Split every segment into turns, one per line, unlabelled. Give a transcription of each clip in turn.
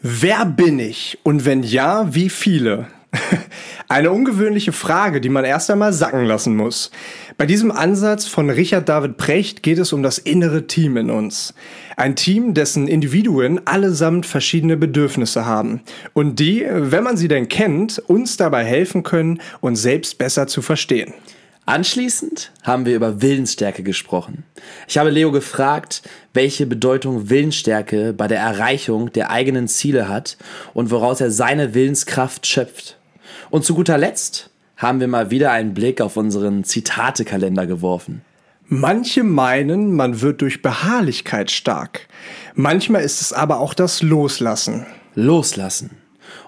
Wer bin ich und wenn ja, wie viele? Eine ungewöhnliche Frage, die man erst einmal sacken lassen muss. Bei diesem Ansatz von Richard David Precht geht es um das innere Team in uns. Ein Team, dessen Individuen allesamt verschiedene Bedürfnisse haben und die, wenn man sie denn kennt, uns dabei helfen können, uns selbst besser zu verstehen.
Anschließend haben wir über Willensstärke gesprochen. Ich habe Leo gefragt, welche Bedeutung Willensstärke bei der Erreichung der eigenen Ziele hat und woraus er seine Willenskraft schöpft. Und zu guter Letzt haben wir mal wieder einen Blick auf unseren Zitatekalender geworfen.
Manche meinen, man wird durch Beharrlichkeit stark. Manchmal ist es aber auch das Loslassen.
Loslassen.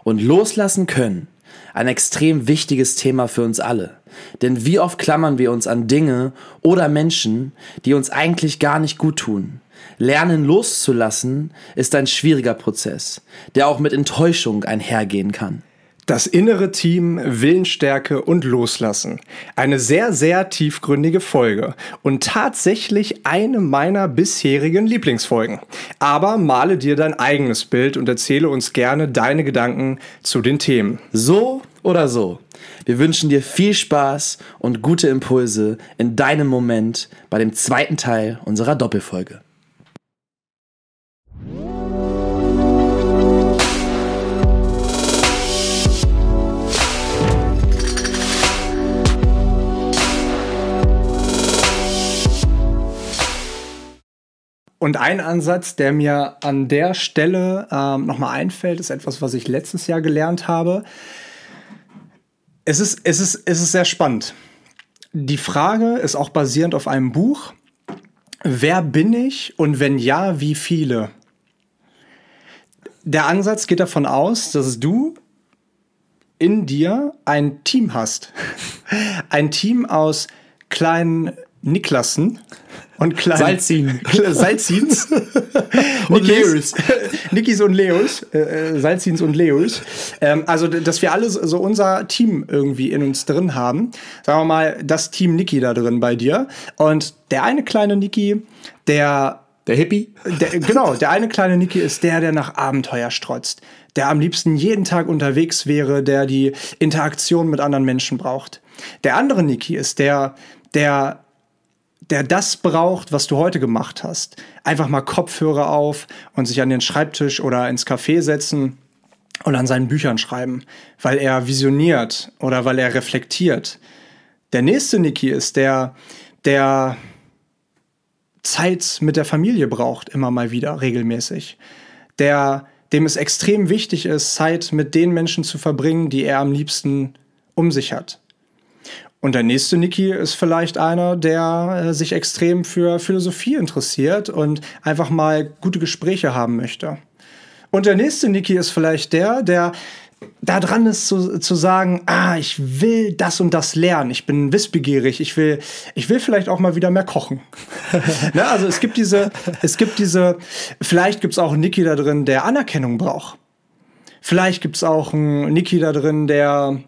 Und loslassen können ein extrem wichtiges Thema für uns alle. Denn wie oft klammern wir uns an Dinge oder Menschen, die uns eigentlich gar nicht gut tun. Lernen loszulassen ist ein schwieriger Prozess, der auch mit Enttäuschung einhergehen kann.
Das innere Team, Willensstärke und Loslassen. Eine sehr, sehr tiefgründige Folge und tatsächlich eine meiner bisherigen Lieblingsfolgen. Aber male dir dein eigenes Bild und erzähle uns gerne deine Gedanken zu den Themen.
So oder so. Wir wünschen dir viel Spaß und gute Impulse in deinem Moment bei dem zweiten Teil unserer Doppelfolge.
Und ein Ansatz, der mir an der Stelle ähm, nochmal einfällt, ist etwas, was ich letztes Jahr gelernt habe. Es ist, es, ist, es ist sehr spannend. Die Frage ist auch basierend auf einem Buch. Wer bin ich und wenn ja, wie viele? Der Ansatz geht davon aus, dass du in dir ein Team hast. Ein Team aus kleinen Niklassen und kleinen
Salzin.
Salzins und Leos. Nikis und Leos. Äh, äh, Salzins und Leos. Ähm, also, dass wir alle so unser Team irgendwie in uns drin haben. Sagen wir mal, das Team Niki da drin bei dir. Und der eine kleine Niki, der
der Hippie?
Der, genau, der eine kleine Niki ist der, der nach Abenteuer strotzt. Der am liebsten jeden Tag unterwegs wäre, der die Interaktion mit anderen Menschen braucht. Der andere Niki ist der, der der das braucht, was du heute gemacht hast. Einfach mal Kopfhörer auf und sich an den Schreibtisch oder ins Café setzen und an seinen Büchern schreiben, weil er visioniert oder weil er reflektiert. Der nächste Niki ist der, der Zeit mit der Familie braucht, immer mal wieder, regelmäßig. Der, dem es extrem wichtig ist, Zeit mit den Menschen zu verbringen, die er am liebsten um sich hat. Und der nächste Niki ist vielleicht einer, der äh, sich extrem für Philosophie interessiert und einfach mal gute Gespräche haben möchte. Und der nächste Niki ist vielleicht der, der da dran ist zu, zu sagen, ah, ich will das und das lernen, ich bin wissbegierig, ich will, ich will vielleicht auch mal wieder mehr kochen. ne? Also es gibt diese, es gibt diese, vielleicht gibt es auch einen Niki da drin, der Anerkennung braucht. Vielleicht gibt es auch einen Niki da drin, der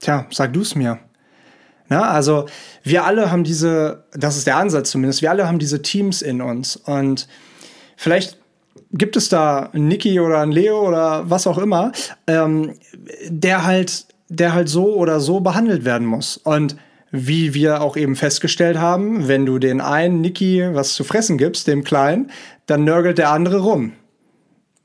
Tja, sag du es mir. Na, also wir alle haben diese, das ist der Ansatz zumindest, wir alle haben diese Teams in uns. Und vielleicht gibt es da einen Niki oder einen Leo oder was auch immer, ähm, der halt, der halt so oder so behandelt werden muss. Und wie wir auch eben festgestellt haben, wenn du den einen Niki was zu fressen gibst, dem Kleinen, dann nörgelt der andere rum.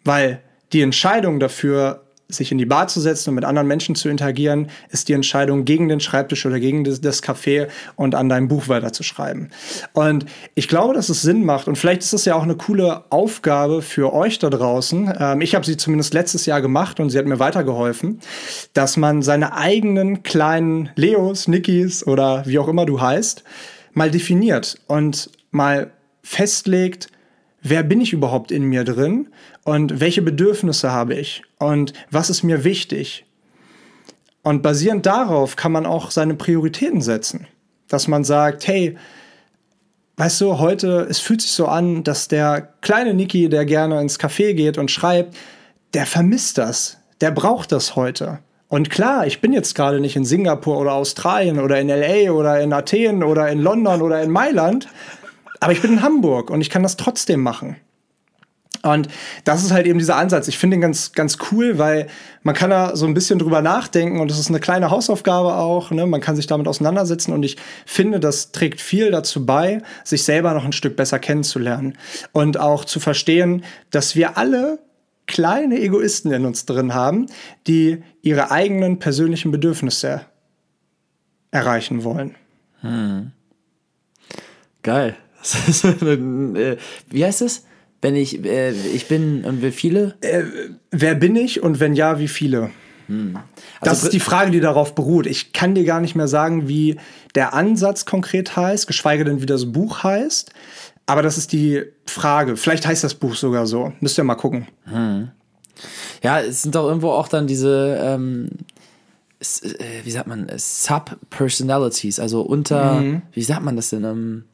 Weil die Entscheidung dafür, sich in die Bar zu setzen und mit anderen Menschen zu interagieren, ist die Entscheidung gegen den Schreibtisch oder gegen das, Café und an deinem Buch weiterzuschreiben. Und ich glaube, dass es Sinn macht und vielleicht ist das ja auch eine coole Aufgabe für euch da draußen. Ähm, ich habe sie zumindest letztes Jahr gemacht und sie hat mir weitergeholfen, dass man seine eigenen kleinen Leos, Nikis oder wie auch immer du heißt, mal definiert und mal festlegt, wer bin ich überhaupt in mir drin und welche Bedürfnisse habe ich und was ist mir wichtig. Und basierend darauf kann man auch seine Prioritäten setzen. Dass man sagt, hey, weißt du, heute, es fühlt sich so an, dass der kleine Niki, der gerne ins Café geht und schreibt, der vermisst das. Der braucht das heute. Und klar, ich bin jetzt gerade nicht in Singapur oder Australien oder in LA oder in Athen oder in London oder in Mailand, aber ich bin in Hamburg und ich kann das trotzdem machen. Und das ist halt eben dieser Ansatz. Ich finde den ganz, ganz cool, weil man kann da so ein bisschen drüber nachdenken und es ist eine kleine Hausaufgabe auch. Ne? Man kann sich damit auseinandersetzen und ich finde, das trägt viel dazu bei, sich selber noch ein Stück besser kennenzulernen und auch zu verstehen, dass wir alle kleine Egoisten in uns drin haben, die ihre eigenen persönlichen Bedürfnisse erreichen wollen. Hm.
Geil. Äh, wie heißt es? Wenn ich, äh, ich bin und wie viele?
Äh, wer bin ich und wenn ja, wie viele? Hm. Also das ist die Frage, die darauf beruht. Ich kann dir gar nicht mehr sagen, wie der Ansatz konkret heißt, geschweige denn, wie das Buch heißt. Aber das ist die Frage. Vielleicht heißt das Buch sogar so. Müsst ihr mal gucken. Hm.
Ja, es sind doch irgendwo auch dann diese, ähm, äh, wie sagt man, Sub-Personalities, also unter, mhm. wie sagt man das denn? Ähm,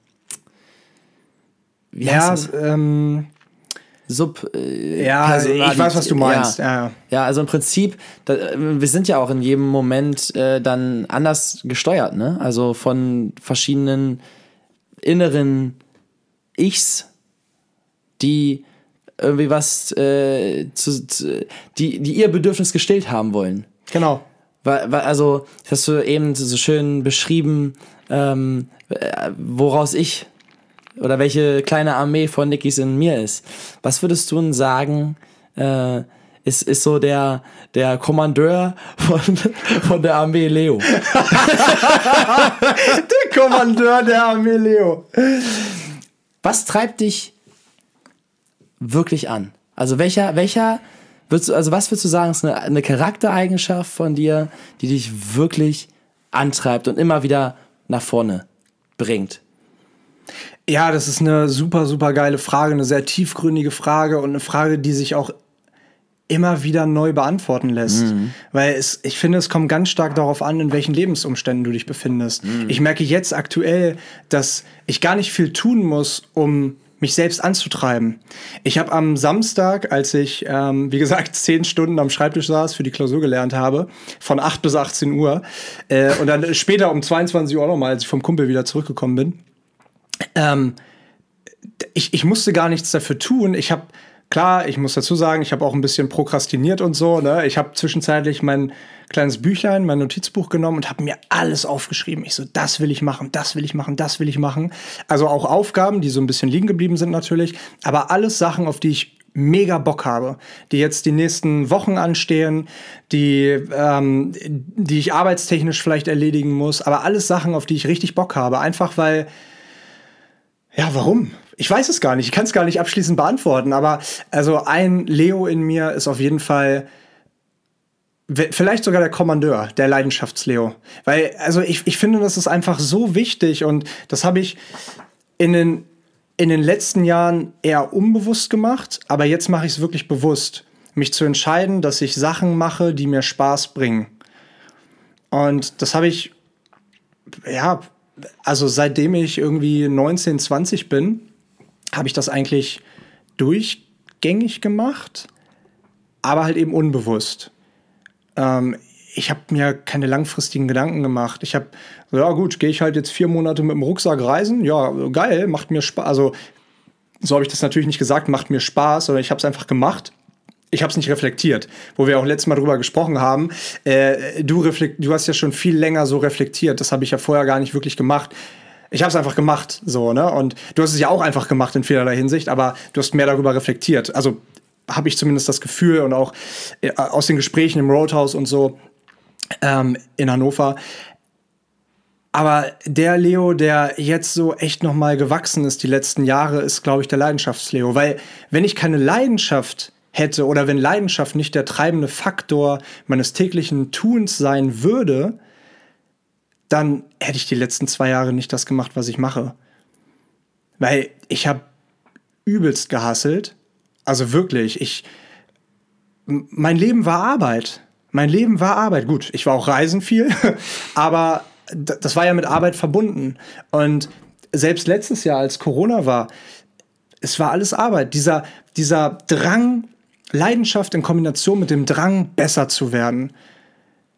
wie ja, ähm,
Sub. Äh,
ja, also ich weiß, was du meinst. Ja,
ja. ja also im Prinzip, da, wir sind ja auch in jedem Moment äh, dann anders gesteuert, ne? Also von verschiedenen inneren Ichs, die irgendwie was äh, zu, zu, die, die ihr Bedürfnis gestillt haben wollen.
Genau.
Weil, weil, also, das hast du eben so schön beschrieben, ähm, woraus ich oder welche kleine Armee von Nickys in mir ist. Was würdest du denn sagen, äh, ist, ist so der, der Kommandeur von, von der Armee Leo?
der Kommandeur der Armee Leo.
Was treibt dich wirklich an? Also welcher, welcher, würdest du, also was würdest du sagen, ist eine, eine Charaktereigenschaft von dir, die dich wirklich antreibt und immer wieder nach vorne bringt?
Ja, das ist eine super, super geile Frage, eine sehr tiefgründige Frage und eine Frage, die sich auch immer wieder neu beantworten lässt. Mhm. Weil es, ich finde, es kommt ganz stark darauf an, in welchen Lebensumständen du dich befindest. Mhm. Ich merke jetzt aktuell, dass ich gar nicht viel tun muss, um mich selbst anzutreiben. Ich habe am Samstag, als ich, ähm, wie gesagt, zehn Stunden am Schreibtisch saß, für die Klausur gelernt habe, von 8 bis 18 Uhr äh, und dann später um 22 Uhr nochmal, als ich vom Kumpel wieder zurückgekommen bin, ähm, ich, ich musste gar nichts dafür tun. Ich habe Klar, ich muss dazu sagen, ich habe auch ein bisschen prokrastiniert und so. Ne? Ich habe zwischenzeitlich mein kleines Büchlein, mein Notizbuch genommen und habe mir alles aufgeschrieben. Ich so, das will ich machen, das will ich machen, das will ich machen. Also auch Aufgaben, die so ein bisschen liegen geblieben sind natürlich, aber alles Sachen, auf die ich mega Bock habe, die jetzt die nächsten Wochen anstehen, die, ähm, die ich arbeitstechnisch vielleicht erledigen muss, aber alles Sachen, auf die ich richtig Bock habe. Einfach weil, ja, warum? Ich weiß es gar nicht. Ich kann es gar nicht abschließend beantworten. Aber also ein Leo in mir ist auf jeden Fall vielleicht sogar der Kommandeur, der Leidenschaftsleo. Weil, also ich, ich finde, das ist einfach so wichtig und das habe ich in den, in den letzten Jahren eher unbewusst gemacht, aber jetzt mache ich es wirklich bewusst, mich zu entscheiden, dass ich Sachen mache, die mir Spaß bringen. Und das habe ich, ja, also seitdem ich irgendwie 19, 20 bin, habe ich das eigentlich durchgängig gemacht, aber halt eben unbewusst. Ähm, ich habe mir keine langfristigen Gedanken gemacht. Ich habe, ja gut, gehe ich halt jetzt vier Monate mit dem Rucksack reisen. Ja, geil, macht mir Spaß. Also, so habe ich das natürlich nicht gesagt, macht mir Spaß, sondern ich habe es einfach gemacht. Ich habe es nicht reflektiert, wo wir auch letztes Mal drüber gesprochen haben. Äh, du, du hast ja schon viel länger so reflektiert. Das habe ich ja vorher gar nicht wirklich gemacht ich habe es einfach gemacht, so, ne? Und du hast es ja auch einfach gemacht in vielerlei Hinsicht, aber du hast mehr darüber reflektiert. Also habe ich zumindest das Gefühl und auch äh, aus den Gesprächen im Roadhouse und so ähm, in Hannover. Aber der Leo, der jetzt so echt noch mal gewachsen ist die letzten Jahre, ist, glaube ich, der Leidenschaftsleo. Weil wenn ich keine Leidenschaft hätte oder wenn Leidenschaft nicht der treibende Faktor meines täglichen Tuns sein würde, dann hätte ich die letzten zwei Jahre nicht das gemacht, was ich mache. Weil ich habe übelst gehasselt. Also wirklich, ich. Mein Leben war Arbeit. Mein Leben war Arbeit. Gut, ich war auch reisen viel, aber das war ja mit Arbeit verbunden. Und selbst letztes Jahr, als Corona war, es war alles Arbeit. Dieser, dieser Drang, Leidenschaft in Kombination mit dem Drang, besser zu werden,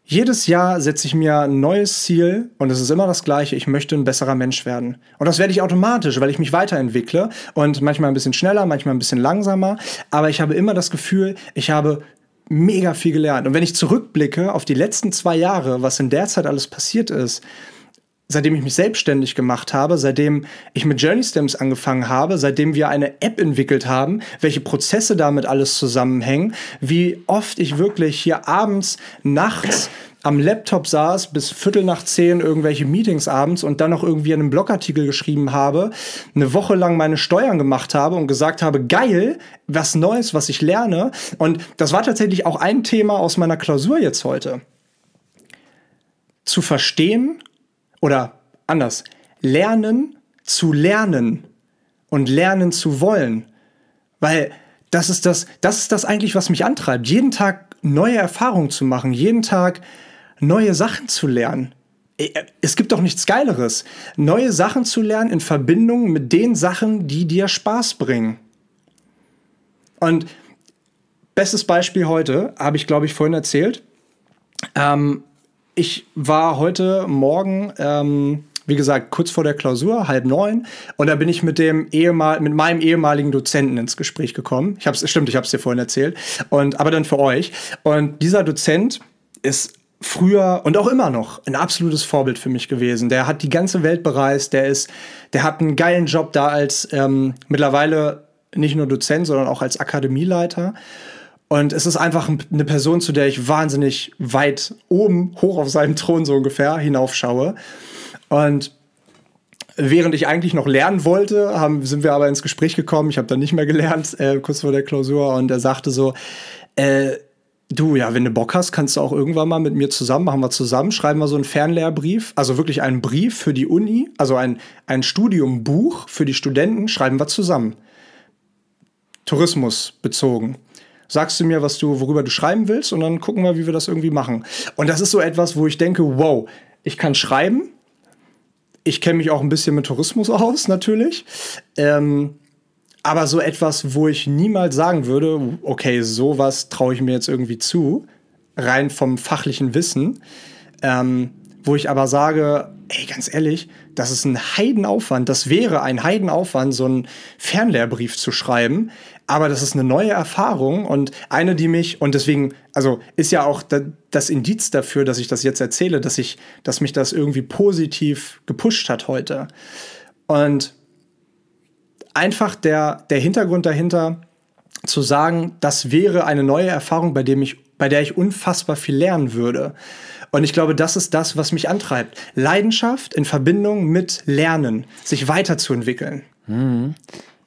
Jedes Jahr setze ich mir ein neues Ziel und es ist immer das gleiche. Ich möchte ein besserer Mensch werden. Und das werde ich automatisch, weil ich mich weiterentwickle und manchmal ein bisschen schneller, manchmal ein bisschen langsamer. Aber ich habe immer das Gefühl, ich habe mega viel gelernt. Und wenn ich zurückblicke auf die letzten zwei Jahre, was in der Zeit alles passiert ist, seitdem ich mich selbstständig gemacht habe, seitdem ich mit Journey Stems angefangen habe, seitdem wir eine App entwickelt haben, welche Prozesse damit alles zusammenhängen, wie oft ich wirklich hier abends, nachts am Laptop saß bis Viertel nach zehn irgendwelche Meetings abends und dann noch irgendwie einen Blogartikel geschrieben habe, eine Woche lang meine Steuern gemacht habe und gesagt habe, geil, was Neues, was ich lerne. Und das war tatsächlich auch ein Thema aus meiner Klausur jetzt heute. Zu verstehen, oder anders, lernen zu lernen und lernen zu wollen. Weil das ist das, das ist das eigentlich, was mich antreibt. Jeden Tag neue Erfahrungen zu machen, jeden Tag neue Sachen zu lernen. Es gibt doch nichts Geileres. Neue Sachen zu lernen in Verbindung mit den Sachen, die dir Spaß bringen. Und bestes Beispiel heute, habe ich glaube ich vorhin erzählt. Ähm, ich war heute Morgen, ähm, wie gesagt, kurz vor der Klausur, halb neun, und da bin ich mit dem ehemal mit meinem ehemaligen Dozenten ins Gespräch gekommen. Ich hab's, stimmt, ich habe es dir vorhin erzählt. Und aber dann für euch. Und dieser Dozent ist früher und auch immer noch ein absolutes Vorbild für mich gewesen. Der hat die ganze Welt bereist. Der ist, der hat einen geilen Job da als ähm, mittlerweile nicht nur Dozent, sondern auch als Akademieleiter. Und es ist einfach eine Person, zu der ich wahnsinnig weit oben, hoch auf seinem Thron so ungefähr, hinaufschaue. Und während ich eigentlich noch lernen wollte, haben, sind wir aber ins Gespräch gekommen. Ich habe dann nicht mehr gelernt, äh, kurz vor der Klausur. Und er sagte so, äh, du, ja, wenn du Bock hast, kannst du auch irgendwann mal mit mir zusammen, machen wir zusammen, schreiben wir so einen Fernlehrbrief, also wirklich einen Brief für die Uni, also ein, ein Studiumbuch für die Studenten, schreiben wir zusammen. Tourismus bezogen sagst du mir, was du, worüber du schreiben willst und dann gucken wir, wie wir das irgendwie machen. Und das ist so etwas, wo ich denke, wow, ich kann schreiben. Ich kenne mich auch ein bisschen mit Tourismus aus, natürlich. Ähm, aber so etwas, wo ich niemals sagen würde, okay, sowas traue ich mir jetzt irgendwie zu, rein vom fachlichen Wissen. Ähm, wo ich aber sage, ey, ganz ehrlich, das ist ein Heidenaufwand. Das wäre ein Heidenaufwand, so einen Fernlehrbrief zu schreiben. Aber das ist eine neue Erfahrung und eine, die mich, und deswegen, also ist ja auch das Indiz dafür, dass ich das jetzt erzähle, dass ich, dass mich das irgendwie positiv gepusht hat heute. Und einfach der, der Hintergrund dahinter, zu sagen, das wäre eine neue Erfahrung, bei dem ich, bei der ich unfassbar viel lernen würde. Und ich glaube, das ist das, was mich antreibt. Leidenschaft in Verbindung mit Lernen, sich weiterzuentwickeln.
Mhm.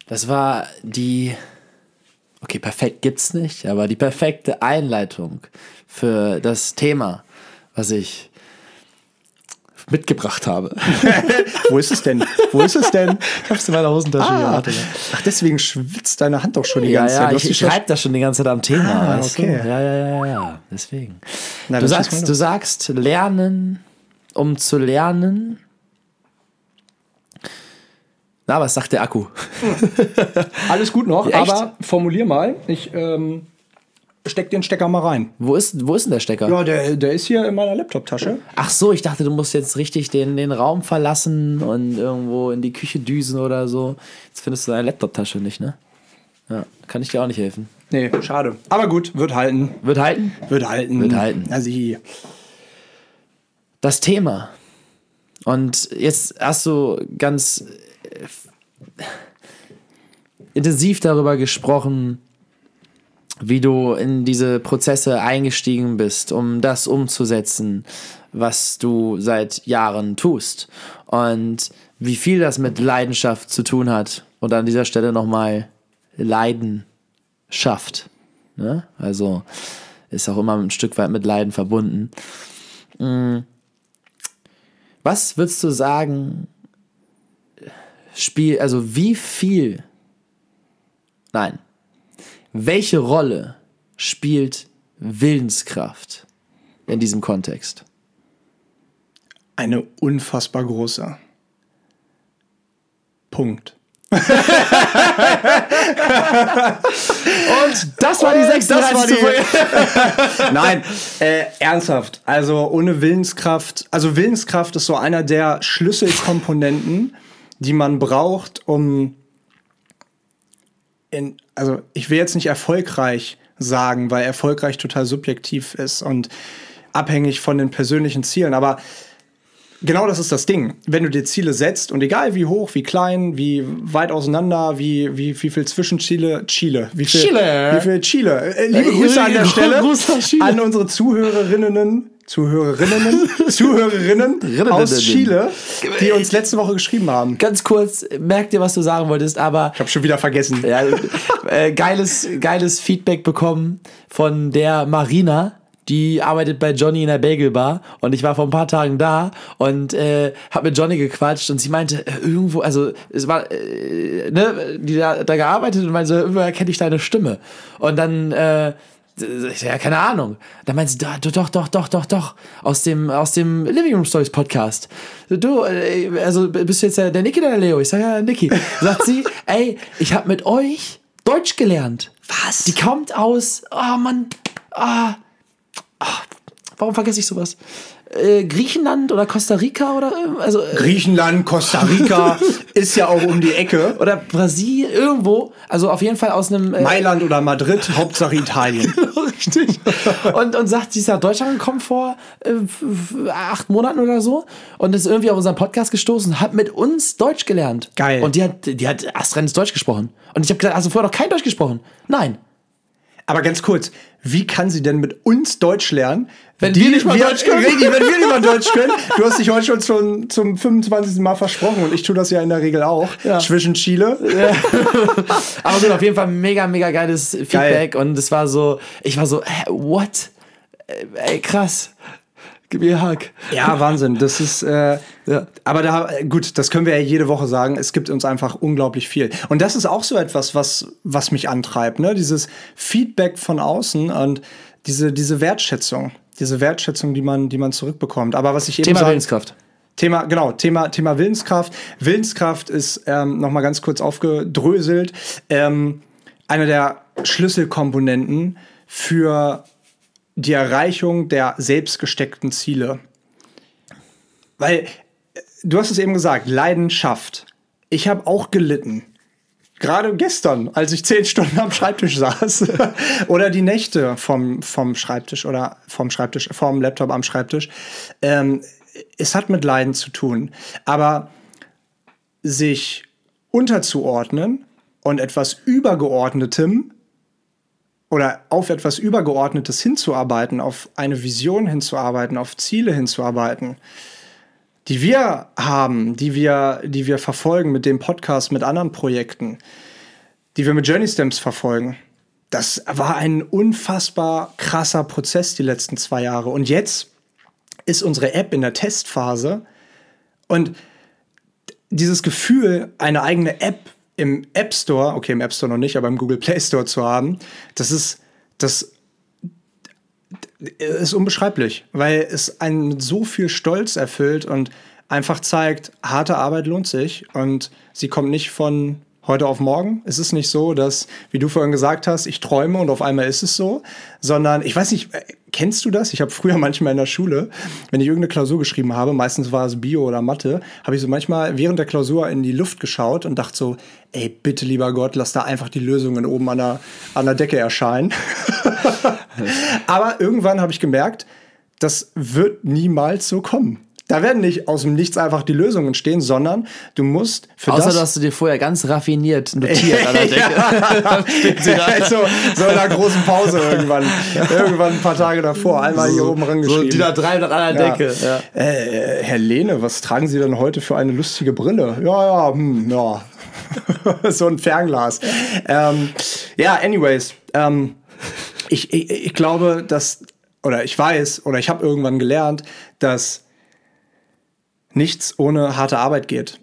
Das war die, okay, perfekt gibt's nicht, aber die perfekte Einleitung für das Thema, was ich mitgebracht habe.
Wo ist es denn? Wo ist es denn?
Ich hab's in meiner Hosentasche ah.
hier. Ach, deswegen schwitzt deine Hand doch schon die ganze
ja,
Zeit.
Ja, ich schreibe das schon die ganze Zeit am Thema. Ah, okay. Ja, ja, ja, ja. Deswegen. Na, du, sagst, du sagst, lernen, um zu lernen. Na, was sagt der Akku?
Alles gut noch, aber formulier mal. Ich ähm, steck den Stecker mal rein.
Wo ist, wo ist denn der Stecker?
Ja, der, der ist hier in meiner Laptop-Tasche.
Ach so, ich dachte, du musst jetzt richtig den, den Raum verlassen und irgendwo in die Küche düsen oder so. Jetzt findest du deine Laptop-Tasche nicht, ne? Ja, kann ich dir auch nicht helfen.
Nee, schade. Aber gut, wird halten.
Wird halten?
Wird halten.
Wird halten.
Also hier.
Das Thema. Und jetzt hast du ganz äh, intensiv darüber gesprochen, wie du in diese Prozesse eingestiegen bist, um das umzusetzen, was du seit Jahren tust. Und wie viel das mit Leidenschaft zu tun hat. Und an dieser Stelle nochmal Leidenschaft. Ne? Also ist auch immer ein Stück weit mit Leiden verbunden. Mm. Was würdest du sagen, Spiel, also wie viel, nein, welche Rolle spielt Willenskraft in diesem Kontext?
Eine unfassbar große. Punkt.
Und das war die sechste
das war die. Nein, äh, ernsthaft. Also ohne Willenskraft. Also Willenskraft ist so einer der Schlüsselkomponenten, die man braucht, um in, also ich will jetzt nicht erfolgreich sagen, weil erfolgreich total subjektiv ist und abhängig von den persönlichen Zielen. Aber genau das ist das Ding. Wenn du dir Ziele setzt und egal wie hoch, wie klein, wie weit auseinander, wie, wie, wie viel Zwischenziele, Chile, wie viel
Chile.
wie viel Chile. Äh, liebe Grüße an der Stelle an unsere Zuhörerinnen, Zuhörerinnen, Zuhörerinnen aus Chile, die uns letzte Woche geschrieben haben.
Ganz kurz, merk dir, was du sagen wolltest, aber
Ich habe schon wieder vergessen.
ja, äh, geiles, geiles Feedback bekommen von der Marina. Die arbeitet bei Johnny in der Bagelbar und ich war vor ein paar Tagen da und äh, hab mit Johnny gequatscht und sie meinte äh, irgendwo, also es war, äh, ne, die da, da gearbeitet und meinte, so, irgendwo erkenne ich deine Stimme und dann äh, ja, keine Ahnung. Dann meint sie, doch, doch, doch, doch, doch, doch, aus dem, aus dem Living Room Stories Podcast. Du, äh, also bist du jetzt der, Niki oder der Leo? Ich sage ja, Niki. Sagt sie, ey, ich habe mit euch Deutsch gelernt.
Was?
Die kommt aus, oh Mann, ah, ah, warum vergesse ich sowas? Äh, Griechenland oder Costa Rica oder, äh, also, äh,
Griechenland, Costa Rica ist ja auch um die Ecke.
oder Brasilien, irgendwo, also auf jeden Fall aus einem, äh,
Mailand oder Madrid, Hauptsache Italien.
Richtig. Und, und sagt, sie ist nach Deutschland gekommen vor äh, acht Monaten oder so und ist irgendwie auf unseren Podcast gestoßen hat mit uns Deutsch gelernt.
Geil.
Und die hat, die hat astreines Deutsch gesprochen. Und ich habe gesagt, hast du vorher noch kein Deutsch gesprochen? Nein.
Aber ganz kurz, wie kann sie denn mit uns Deutsch lernen?
Wenn wir nicht mal Deutsch können?
Richtig, wenn wir nicht mal Deutsch können. Du hast dich heute schon zum, zum 25. Mal versprochen und ich tue das ja in der Regel auch.
Ja.
Zwischen Chile.
Aber gut, auf jeden Fall mega, mega geiles Feedback. Und es war so, ich war so, hä, what? Äh, Ey, krass. Gib mir Hug.
Ja, Wahnsinn. Das ist, äh,
Ja.
aber da, gut, das können wir ja jede Woche sagen. Es gibt uns einfach unglaublich viel. Und das ist auch so etwas, was, was mich antreibt, ne? Dieses Feedback von außen und diese, diese Wertschätzung. Diese Wertschätzung, die man, die man zurückbekommt. Aber was ich eben
Thema
sag-
Willenskraft.
Thema, genau, Thema, Thema Willenskraft. Willenskraft ist ähm, nochmal ganz kurz aufgedröselt. Ähm, eine der Schlüsselkomponenten für die Erreichung der selbst gesteckten Ziele. Weil, äh, du hast es eben gesagt, Leidenschaft. Ich habe auch gelitten. Gerade gestern, als ich zehn Stunden am Schreibtisch saß. oder die Nächte vom, vom Schreibtisch oder vom Schreibtisch, vom Laptop am Schreibtisch. Ähm, es hat mit Leiden zu tun. Aber sich unterzuordnen und etwas Übergeordnetem oder auf etwas Übergeordnetes hinzuarbeiten, auf eine Vision hinzuarbeiten, auf Ziele hinzuarbeiten, die wir haben, die wir, die wir verfolgen mit dem Podcast, mit anderen Projekten, die wir mit Journey Stamps verfolgen. Das war ein unfassbar krasser Prozess die letzten zwei Jahre. Und jetzt ist unsere App in der Testphase und dieses Gefühl, eine eigene App im App Store, okay, im App Store noch nicht, aber im Google Play Store zu haben, das ist, das ist unbeschreiblich, weil es einen mit so viel Stolz erfüllt und einfach zeigt, harte Arbeit lohnt sich und sie kommt nicht von heute auf morgen. Es ist nicht so, dass, wie du vorhin gesagt hast, ich träume und auf einmal ist es so, sondern ich weiß nicht, kennst du das? Ich habe früher manchmal in der Schule, wenn ich irgendeine Klausur geschrieben habe, meistens war es Bio oder Mathe, habe ich so manchmal während der Klausur in die Luft geschaut und dachte so, ey, bitte lieber Gott, lass da einfach die Lösungen oben an der, an der Decke erscheinen. Aber irgendwann habe ich gemerkt, das wird niemals so kommen. Da werden nicht aus dem Nichts einfach die Lösungen stehen, sondern du musst für
Außer,
das
dass du dir vorher ganz raffiniert notiert an der Decke. Da.
so, so in einer großen Pause irgendwann. irgendwann ein paar Tage davor. Einmal hier oben
So
rangeschrieben.
die da 300 an der
Ja.
Decke. Ja.
Äh, Herr Lehne, was tragen Sie denn heute für eine lustige Brille? Ja, ja, hm, ja. so ein Fernglas. Ähm, ja, anyways. Ähm, ich, ich, ich glaube, dass, oder ich weiß, oder ich habe irgendwann gelernt, dass nichts ohne harte Arbeit geht.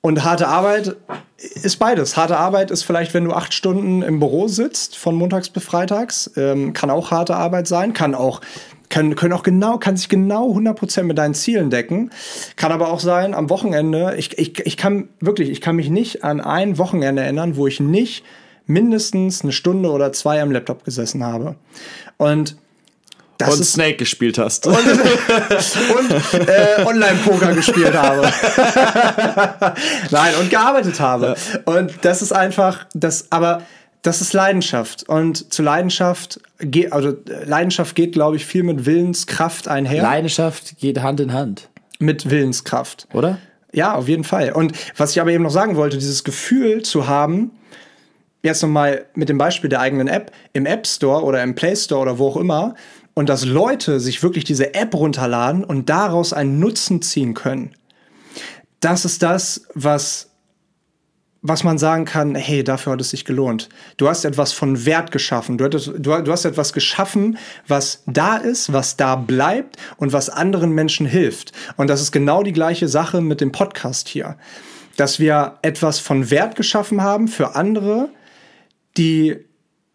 Und harte Arbeit ist beides. Harte Arbeit ist vielleicht, wenn du acht Stunden im Büro sitzt, von montags bis freitags. Ähm, kann auch harte Arbeit sein, kann auch können, können auch genau, kann sich genau 100% mit deinen Zielen decken. Kann aber auch sein, am Wochenende, ich, ich, ich kann wirklich, ich kann mich nicht an ein Wochenende erinnern, wo ich nicht mindestens eine Stunde oder zwei am Laptop gesessen habe. Und
das und Snake gespielt hast.
Und, und äh, Online-Poker gespielt habe. Nein, und gearbeitet habe. Und das ist einfach, das, aber das ist Leidenschaft. Und zu Leidenschaft geht, also Leidenschaft geht, glaube ich, viel mit Willenskraft einher.
Leidenschaft geht Hand in Hand.
Mit Willenskraft.
Oder?
Ja, auf jeden Fall. Und was ich aber eben noch sagen wollte, dieses Gefühl zu haben, jetzt nochmal mit dem Beispiel der eigenen App, im App Store oder im Play Store oder wo auch immer, und dass Leute sich wirklich diese App runterladen und daraus einen Nutzen ziehen können. Das ist das, was was man sagen kann, hey, dafür hat es sich gelohnt. Du hast etwas von Wert geschaffen. Du, hattest, du, du, hast etwas geschaffen, was da ist, was da bleibt und was anderen Menschen hilft. Und das ist genau die gleiche Sache mit dem Podcast hier. Dass wir etwas von Wert geschaffen haben für andere, die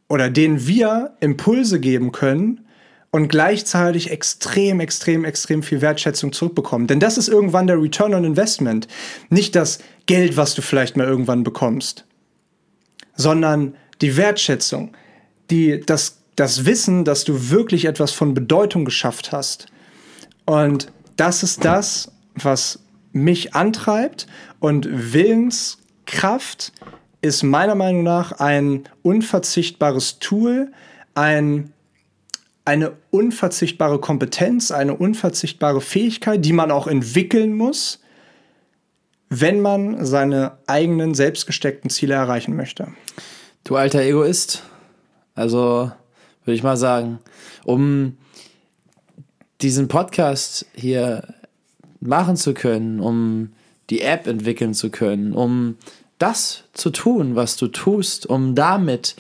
oder denen wir Impulse geben können, und gleichzeitig extrem, extrem, extrem viel Wertschätzung zurückbekommen. Denn das ist irgendwann der Return on Investment. Nicht das Geld, was du vielleicht mal irgendwann bekommst, sondern die Wertschätzung, die, das, das Wissen, dass du wirklich etwas von Bedeutung geschafft hast. Und das ist das, was mich antreibt und Willenskraft ist meiner Meinung nach ein unverzichtbares Tool, ein eine unverzichtbare Kompetenz, eine unverzichtbare Fähigkeit, die man auch entwickeln muss, wenn man seine eigenen selbstgesteckten Ziele erreichen möchte.
Du alter Egoist. Also würde ich mal sagen, um diesen Podcast hier machen zu können, um die App entwickeln zu können, um das zu tun, was du tust, um damit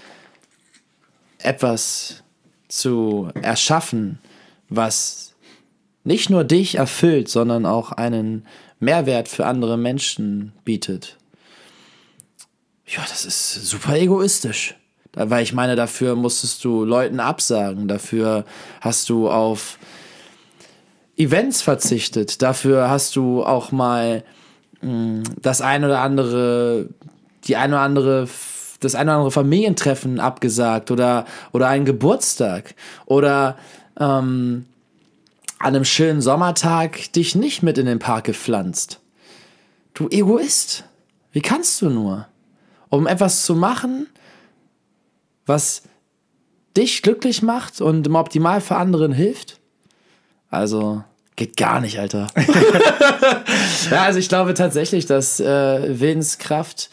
etwas zu erschaffen, was nicht nur dich erfüllt, sondern auch einen Mehrwert für andere Menschen bietet. Ja, das ist super egoistisch. Weil ich meine, dafür musstest du Leuten absagen, dafür hast du auf Events verzichtet, dafür hast du auch mal mh, hm, das ein oder andere, die ein oder andere das ein oder andere Familientreffen abgesagt oder, oder einen Geburtstag oder ähm, an einem schönen Sommertag dich nicht mit in den Park gepflanzt. Du Egoist, wie kannst du nur? Um etwas zu machen, was dich glücklich macht und im Optimal für anderen hilft? Also, geht gar nicht, Alter. ja, also ich glaube tatsächlich, dass äh, Willenskraft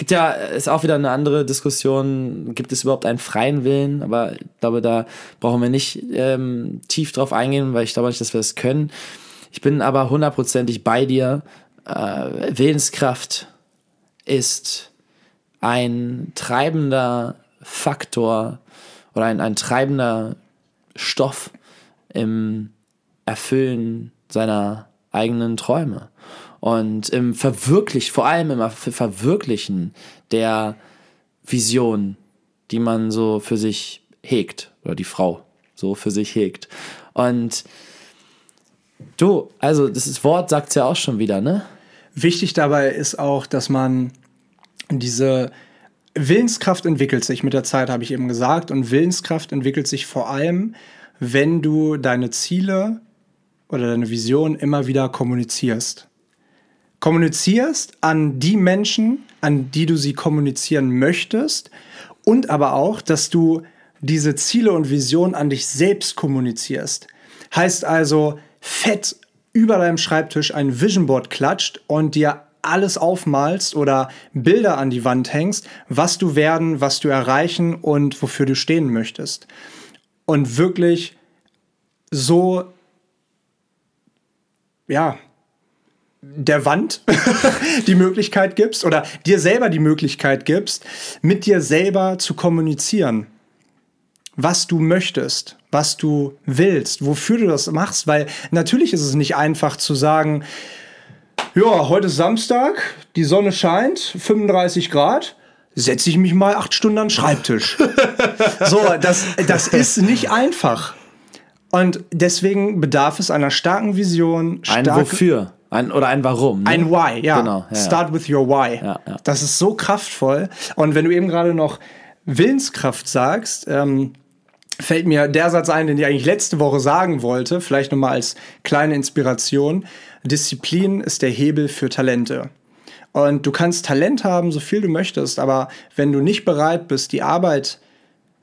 Gibt ja, ist auch wieder eine andere Diskussion, gibt es überhaupt einen freien Willen? Aber ich glaube, da brauchen wir nicht ähm, tief drauf eingehen, weil ich glaube nicht, dass wir das können. Ich bin aber hundertprozentig bei dir. Äh, Willenskraft ist ein treibender Faktor oder ein, ein treibender Stoff im Erfüllen seiner eigenen Träume und im Verwirklichen, vor allem im Verwirklichen der Vision, die man so für sich hegt oder die Frau so für sich hegt. Und du, also das Wort sagt es ja auch schon wieder, ne?
Wichtig dabei ist auch, dass man diese Willenskraft entwickelt sich mit der Zeit, habe ich eben gesagt. Und Willenskraft entwickelt sich vor allem, wenn du deine Ziele oder deine Vision immer wieder kommunizierst kommunizierst an die Menschen, an die du sie kommunizieren möchtest und aber auch, dass du diese Ziele und Visionen an dich selbst kommunizierst. Heißt also, fett über deinem Schreibtisch ein Vision Board klatscht und dir alles aufmalst oder Bilder an die Wand hängst, was du werden, was du erreichen und wofür du stehen möchtest. Und wirklich so, ja, der Wand die Möglichkeit gibst oder dir selber die Möglichkeit gibst, mit dir selber zu kommunizieren, was du möchtest, was du willst, wofür du das machst, weil natürlich ist es nicht einfach zu sagen, ja, heute ist Samstag, die Sonne scheint, 35 Grad, setze ich mich mal acht Stunden an den Schreibtisch. so, das, das ist nicht einfach. Und deswegen bedarf es einer starken Vision.
Ein
starke,
Wofür? Ein, oder ein Warum. Ne?
Ein Why, ja.
Genau, ja,
Start with your Why.
Ja, ja.
Das ist so kraftvoll. Und wenn du eben gerade noch Willenskraft sagst, ähm, fällt mir der Satz ein, den ich eigentlich letzte Woche sagen wollte, vielleicht nochmal als kleine Inspiration. Disziplin ist der Hebel für Talente. Und du kannst Talent haben, so viel du möchtest, aber wenn du nicht bereit bist, die Arbeit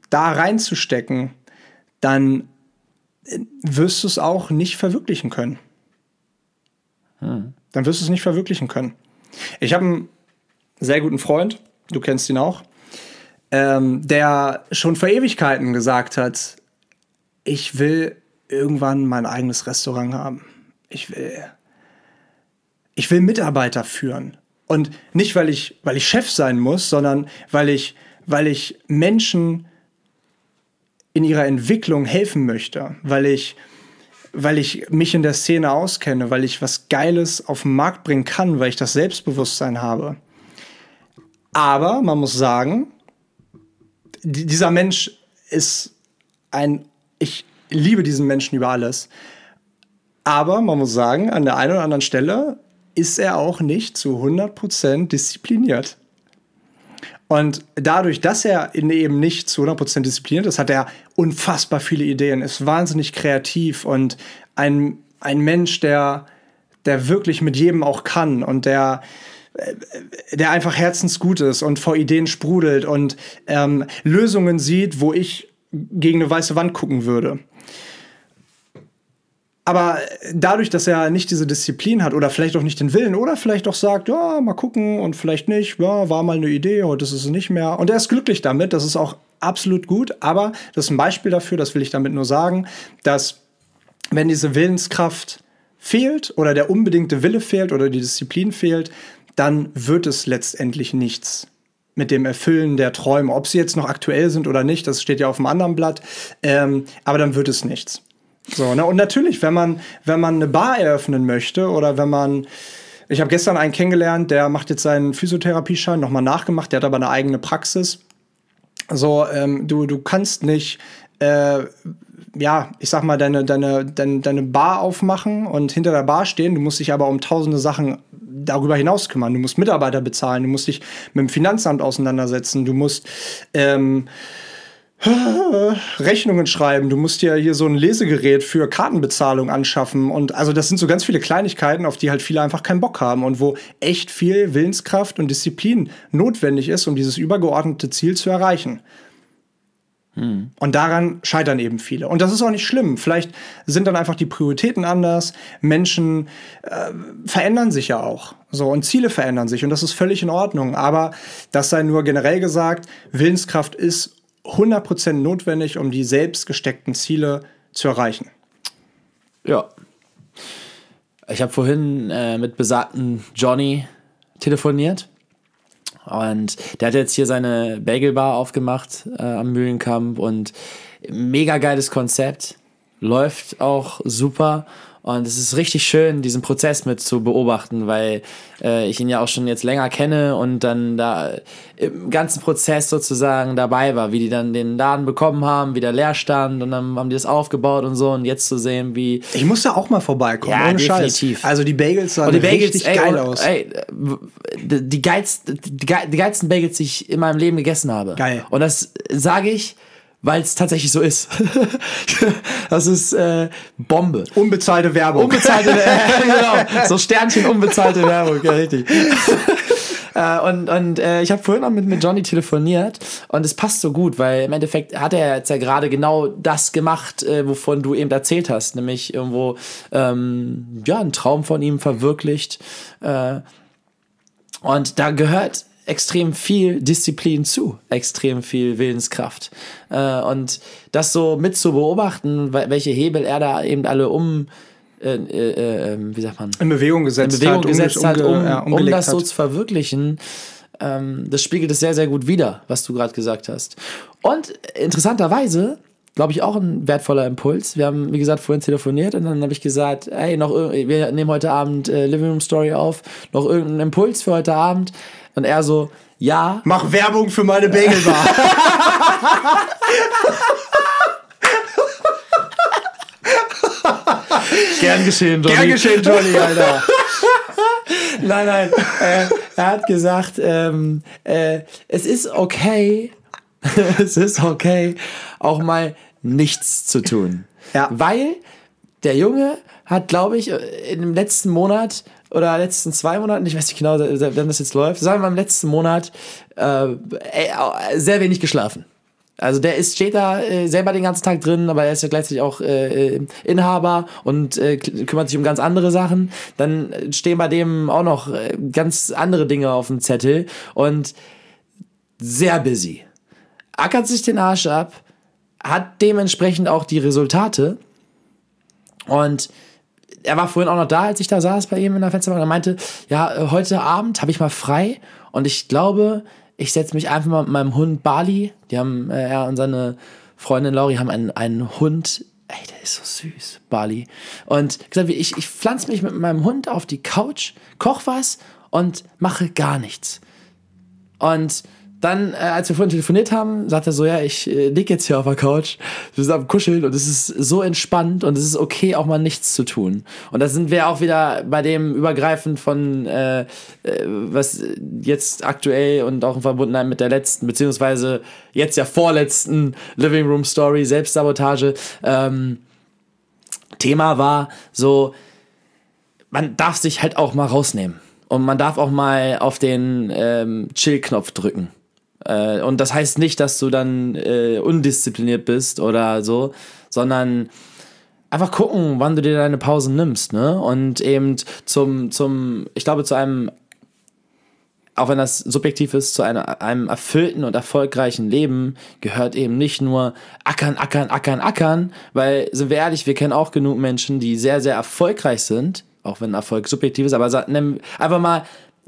da reinzustecken, dann äh, wirst du es auch nicht verwirklichen können. Dann wirst du es nicht verwirklichen können. Ich habe einen sehr guten Freund, du kennst ihn auch, ähm, der schon vor Ewigkeiten gesagt hat, ich will irgendwann mein eigenes Restaurant haben. Ich will, ich will Mitarbeiter führen. Und nicht, weil ich, weil ich Chef sein muss, sondern weil ich, weil ich Menschen in ihrer Entwicklung helfen möchte, weil ich, weil ich mich in der Szene auskenne, weil ich was Geiles auf den Markt bringen kann, weil ich das Selbstbewusstsein habe. Aber man muss sagen, die- dieser Mensch ist ein, ich liebe diesen Menschen über alles. Aber man muss sagen, an der einen oder anderen Stelle ist er auch nicht zu 100% diszipliniert. Und dadurch, dass er eben nicht zu 100% diszipliniert ist, hat er unfassbar viele Ideen, ist wahnsinnig kreativ und ein, ein Mensch, der, der wirklich mit jedem auch kann und der, äh, der einfach herzensgut ist und vor Ideen sprudelt und ähm, Lösungen sieht, wo ich gegen eine weiße Wand gucken würde. Aber dadurch, dass er nicht diese Disziplin hat oder vielleicht auch nicht den Willen oder vielleicht auch sagt, ja, mal gucken und vielleicht nicht, ja, war mal eine Idee, heute ist es nicht mehr. Und er ist glücklich damit, das ist auch absolut gut. Aber das ist ein Beispiel dafür, das will ich damit nur sagen, dass wenn diese Willenskraft fehlt oder der unbedingte Wille fehlt oder die Disziplin fehlt, dann wird es letztendlich nichts mit dem Erfüllen der Träume. Ob sie jetzt noch aktuell sind oder nicht, das steht ja auf dem anderen Blatt. Ähm, aber dann wird es nichts. So, ne? Und natürlich, wenn man, wenn man eine Bar eröffnen möchte oder wenn man. Ich habe gestern einen kennengelernt, der macht jetzt seinen Physiotherapieschein nochmal nachgemacht, der hat aber eine eigene Praxis. So, ähm, du, du kannst nicht, äh, ja, ich sag mal, deine, deine, deine, deine Bar aufmachen und hinter der Bar stehen. Du musst dich aber um tausende Sachen darüber hinaus kümmern. Du musst Mitarbeiter bezahlen, du musst dich mit dem Finanzamt auseinandersetzen, du musst ähm, Rechnungen schreiben, du musst dir hier so ein Lesegerät für Kartenbezahlung anschaffen und also das sind so ganz viele Kleinigkeiten, auf die halt viele einfach keinen Bock haben und wo echt viel Willenskraft und Disziplin notwendig ist, um dieses übergeordnete Ziel zu erreichen. Und daran scheitern eben viele. Und das ist auch nicht schlimm. Vielleicht sind dann einfach die Prioritäten anders. Menschen äh, verändern sich ja auch. So, und Ziele verändern sich. Und das ist völlig in Ordnung. Aber das sei nur generell gesagt, Willenskraft ist 100% notwendig, um die selbst gesteckten Ziele zu erreichen.
Ja. Ich habe vorhin äh, mit besagten Johnny telefoniert. Und der hat jetzt hier seine Bagelbar aufgemacht äh, am Mühlenkamp und mega geiles Konzept. Läuft auch super. Und es ist richtig schön, diesen Prozess mit zu beobachten, weil äh, ich ihn ja auch schon jetzt länger kenne und dann da im ganzen Prozess sozusagen dabei war, wie die dann den Laden bekommen haben, wie der leer stand und dann haben die das aufgebaut und so und jetzt zu sehen, wie
Ich muss da auch mal vorbeikommen.
Ja,
ohne
definitiv.
Scheiß. Also die Bagels sahen
und die Bagels,
richtig
ey,
geil
und,
aus.
Ey, die, die, geilst, die, geil- die geilsten Bagels, die ich in meinem Leben gegessen habe.
Geil.
Und das sage ich, weil es tatsächlich so ist. das ist äh, Bombe.
Unbezahlte Werbung.
Unbezahlte äh, genau. So Sternchen unbezahlte Werbung, ja richtig. Äh, und und äh, ich habe vorhin noch mit, mit Johnny telefoniert und es passt so gut, weil im Endeffekt hat er jetzt ja gerade genau das gemacht, äh, wovon du eben erzählt hast, nämlich irgendwo ähm, ja einen Traum von ihm verwirklicht. Äh, und da gehört extrem viel Disziplin zu, extrem viel Willenskraft. Äh, und das so mit zu beobachten, wel- welche Hebel er da eben alle um, äh, äh, äh, wie sagt man,
in Bewegung
in
gesetzt
Bewegung
hat,
gesetzt hat, um,
ja,
um das so
hat.
zu verwirklichen. Ähm, das spiegelt es sehr, sehr gut wider, was du gerade gesagt hast. Und interessanterweise, glaube ich, auch ein wertvoller Impuls. Wir haben, wie gesagt, vorhin telefoniert und dann habe ich gesagt, hey, noch ir- wir nehmen heute Abend äh, Living Room Story auf, noch irgendeinen Impuls für heute Abend. Und er so, ja,
Mach Werbung für meine Bagelbar.
Gern geschehen, Johnny.
Gern geschehen, Johnny, Alter.
nein, nein. Äh, er hat gesagt, ähm, äh, es ist okay, es ist okay, auch mal nichts zu tun.
Ja.
Weil der Junge hat, glaube ich, in dem letzten Monat oder letzten zwei Monaten, ich weiß nicht genau, wenn das jetzt läuft, sagen wir mal im letzten Monat, äh, sehr wenig geschlafen. Also der ist, steht da äh, selber den ganzen Tag drin, aber er ist ja gleichzeitig auch äh, Inhaber und äh, kümmert sich um ganz andere Sachen. Dann stehen bei dem auch noch äh, ganz andere Dinge auf dem Zettel und sehr busy. Ackert sich den Arsch ab, hat dementsprechend auch die Resultate. Und er war vorhin auch noch da, als ich da saß bei ihm in der Fensterbank. Er meinte, ja, äh, heute Abend habe ich mal frei. Und ich glaube, ich setze mich einfach mal mit meinem Hund Bali, die haben, äh, er und seine Freundin Lauri haben einen, einen Hund, ey, der ist so süß, Bali. Und gesagt, ich, ich pflanze mich mit meinem Hund auf die Couch, koch was und mache gar nichts. Und dann, äh, als wir vorhin telefoniert haben, sagt er so, ja, ich äh, lieg jetzt hier auf der Couch, wir sind am Kuscheln und es ist so entspannt und es ist okay, auch mal nichts zu tun. Und da sind wir auch wieder bei dem Übergreifen von, äh, äh, was jetzt aktuell und auch in Verbundenheit mit der letzten, beziehungsweise jetzt ja vorletzten Living Room Story, Selbstsabotage, ähm, Thema war so, man darf sich halt auch mal rausnehmen. Und man darf auch mal auf den ähm, Chill-Knopf drücken. Äh, und das heißt nicht, dass du dann äh, undiszipliniert bist oder so, sondern einfach gucken, wann du dir deine Pausen nimmst, ne? Und eben zum, zum, ich glaube, zu einem, auch wenn das subjektiv ist, zu einer, einem erfüllten und erfolgreichen Leben gehört eben nicht nur ackern, ackern, ackern, ackern, weil, sind wir ehrlich, wir kennen auch genug Menschen, die sehr, sehr erfolgreich sind, auch wenn Erfolg subjektiv ist, aber einfach mal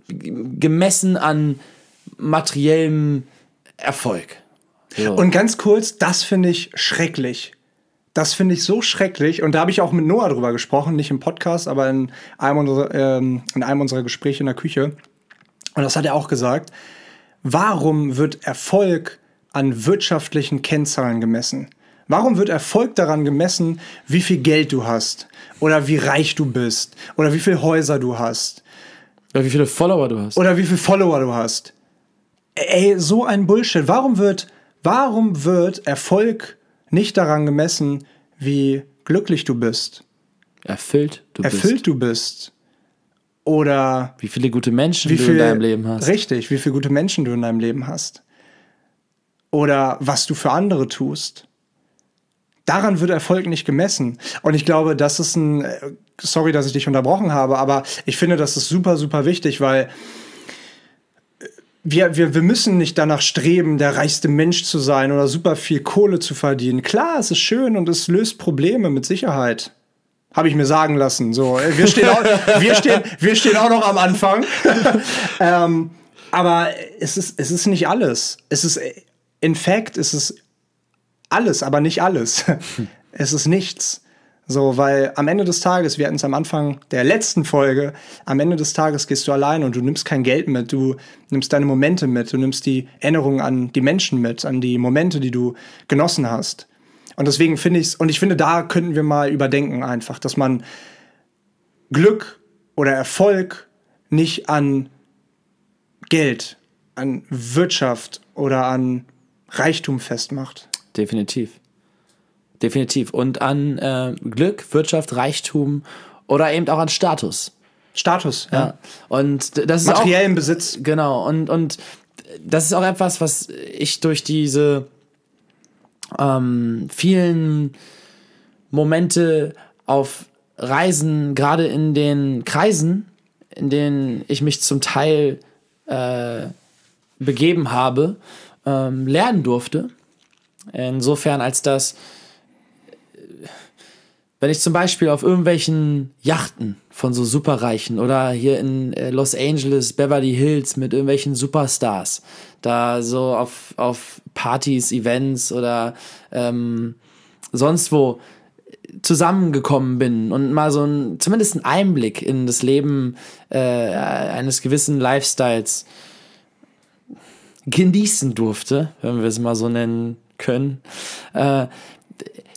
gemessen an materiellem Erfolg.
So. Und ganz kurz, das finde ich schrecklich. Das finde ich so schrecklich. Und da habe ich auch mit Noah drüber gesprochen, nicht im Podcast, aber in einem, unserer, ähm, in einem unserer Gespräche in der Küche. Und das hat er auch gesagt. Warum wird Erfolg an wirtschaftlichen Kennzahlen gemessen? Warum wird Erfolg daran gemessen, wie viel Geld du hast? Oder wie reich du bist? Oder wie viele Häuser du hast?
Oder wie viele Follower du hast?
Oder wie viele Follower du hast? Ey, so ein Bullshit. Warum wird, warum wird Erfolg nicht daran gemessen, wie glücklich du bist?
Erfüllt
du bist. Erfüllt du bist. Oder
wie viele gute Menschen viel, du in deinem Leben hast.
Richtig, wie viele gute Menschen du in deinem Leben hast. Oder was du für andere tust. Daran wird Erfolg nicht gemessen. Und ich glaube, das ist ein, äh, sorry, dass ich dich unterbrochen habe, aber ich finde, das ist super, super wichtig, weil wir, wir, wir müssen nicht danach streben, der reichste Mensch zu sein oder super viel Kohle zu verdienen. Klar, es ist schön und es löst Probleme mit Sicherheit. Habe ich mir sagen lassen. So, wir stehen auch, wir stehen, wir stehen auch noch am Anfang. ähm, aber es ist, es ist nicht alles. Es ist, in fact, es ist alles, aber nicht alles. es ist nichts. So, weil am Ende des Tages, wir hatten es am Anfang der letzten Folge, am Ende des Tages gehst du allein und du nimmst kein Geld mit, du nimmst deine Momente mit, du nimmst die Erinnerungen an die Menschen mit, an die Momente, die du genossen hast. Und deswegen finde ich es, und ich finde, da könnten wir mal überdenken einfach, dass man Glück oder Erfolg nicht an Geld, an Wirtschaft oder an Reichtum festmacht.
Definitiv. Definitiv. Und an äh, Glück, Wirtschaft, Reichtum oder eben auch an Status.
Status, ja. ja.
Und das ist
Materiellen auch, Besitz.
Genau. Und, und das ist auch etwas, was ich durch diese ähm, vielen Momente auf Reisen, gerade in den Kreisen, in denen ich mich zum Teil äh, begeben habe, ähm, lernen durfte. Insofern, als dass wenn ich zum Beispiel auf irgendwelchen Yachten von so Superreichen oder hier in äh, Los Angeles, Beverly Hills mit irgendwelchen Superstars, da so auf, auf Partys, Events oder ähm, sonst wo zusammengekommen bin und mal so ein, zumindest einen Einblick in das Leben äh, eines gewissen Lifestyles genießen durfte, wenn wir es mal so nennen können, äh,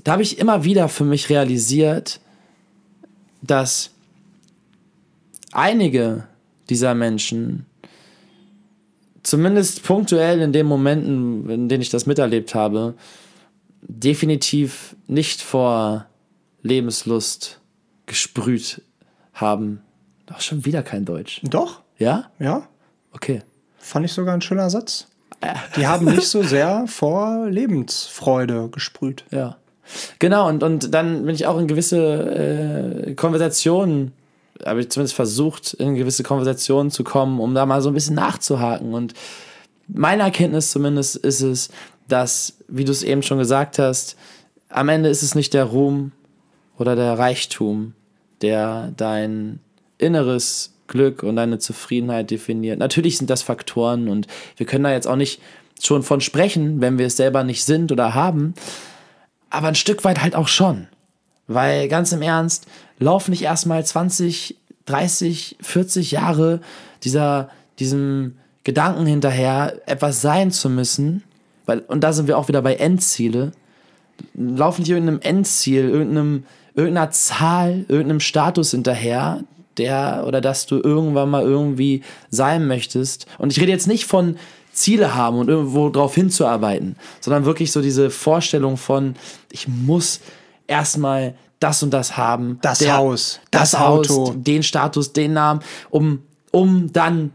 da habe ich immer wieder für mich realisiert, dass einige dieser Menschen, zumindest punktuell in den Momenten, in denen ich das miterlebt habe, definitiv nicht vor Lebenslust gesprüht haben. Doch schon wieder kein Deutsch.
Doch,
Ja?
ja.
Okay.
Fand ich sogar ein schöner Satz. Die haben nicht so sehr vor Lebensfreude gesprüht.
Ja. Genau, und, und dann bin ich auch in gewisse äh, Konversationen, habe ich zumindest versucht, in gewisse Konversationen zu kommen, um da mal so ein bisschen nachzuhaken. Und meine Erkenntnis zumindest ist es, dass, wie du es eben schon gesagt hast, am Ende ist es nicht der Ruhm oder der Reichtum, der dein inneres Glück und deine Zufriedenheit definiert. Natürlich sind das Faktoren und wir können da jetzt auch nicht schon von sprechen, wenn wir es selber nicht sind oder haben, aber ein Stück weit halt auch schon. Weil ganz im Ernst, lauf nicht erstmal 20, 30, 40 Jahre dieser, diesem Gedanken hinterher, etwas sein zu müssen. Weil, und da sind wir auch wieder bei Endziele. Lauf nicht irgendeinem Endziel, irgendeinem, irgendeiner Zahl, irgendeinem Status hinterher, der oder dass du irgendwann mal irgendwie sein möchtest. Und ich rede jetzt nicht von Ziele haben und irgendwo drauf hinzuarbeiten, sondern wirklich so diese Vorstellung von, ich muss erstmal das und das haben.
Das
der,
Haus,
das,
das
Haus,
Auto.
den Status, den Namen, um, um dann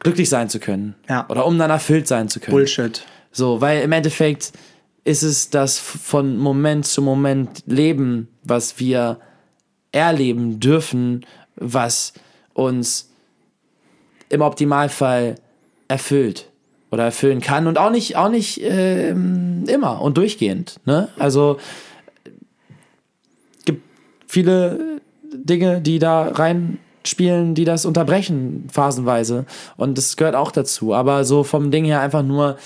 glücklich sein zu können.
Ja.
Oder um dann erfüllt sein zu können.
Bullshit.
So, weil im Endeffekt ist es das von Moment zu Moment Leben, was wir erleben dürfen, was uns im Optimalfall erfüllt oder erfüllen kann und auch nicht, auch nicht ähm, immer und durchgehend. Ne? Also gibt viele Dinge, die da reinspielen, die das unterbrechen phasenweise und das gehört auch dazu. Aber so vom Ding her einfach nur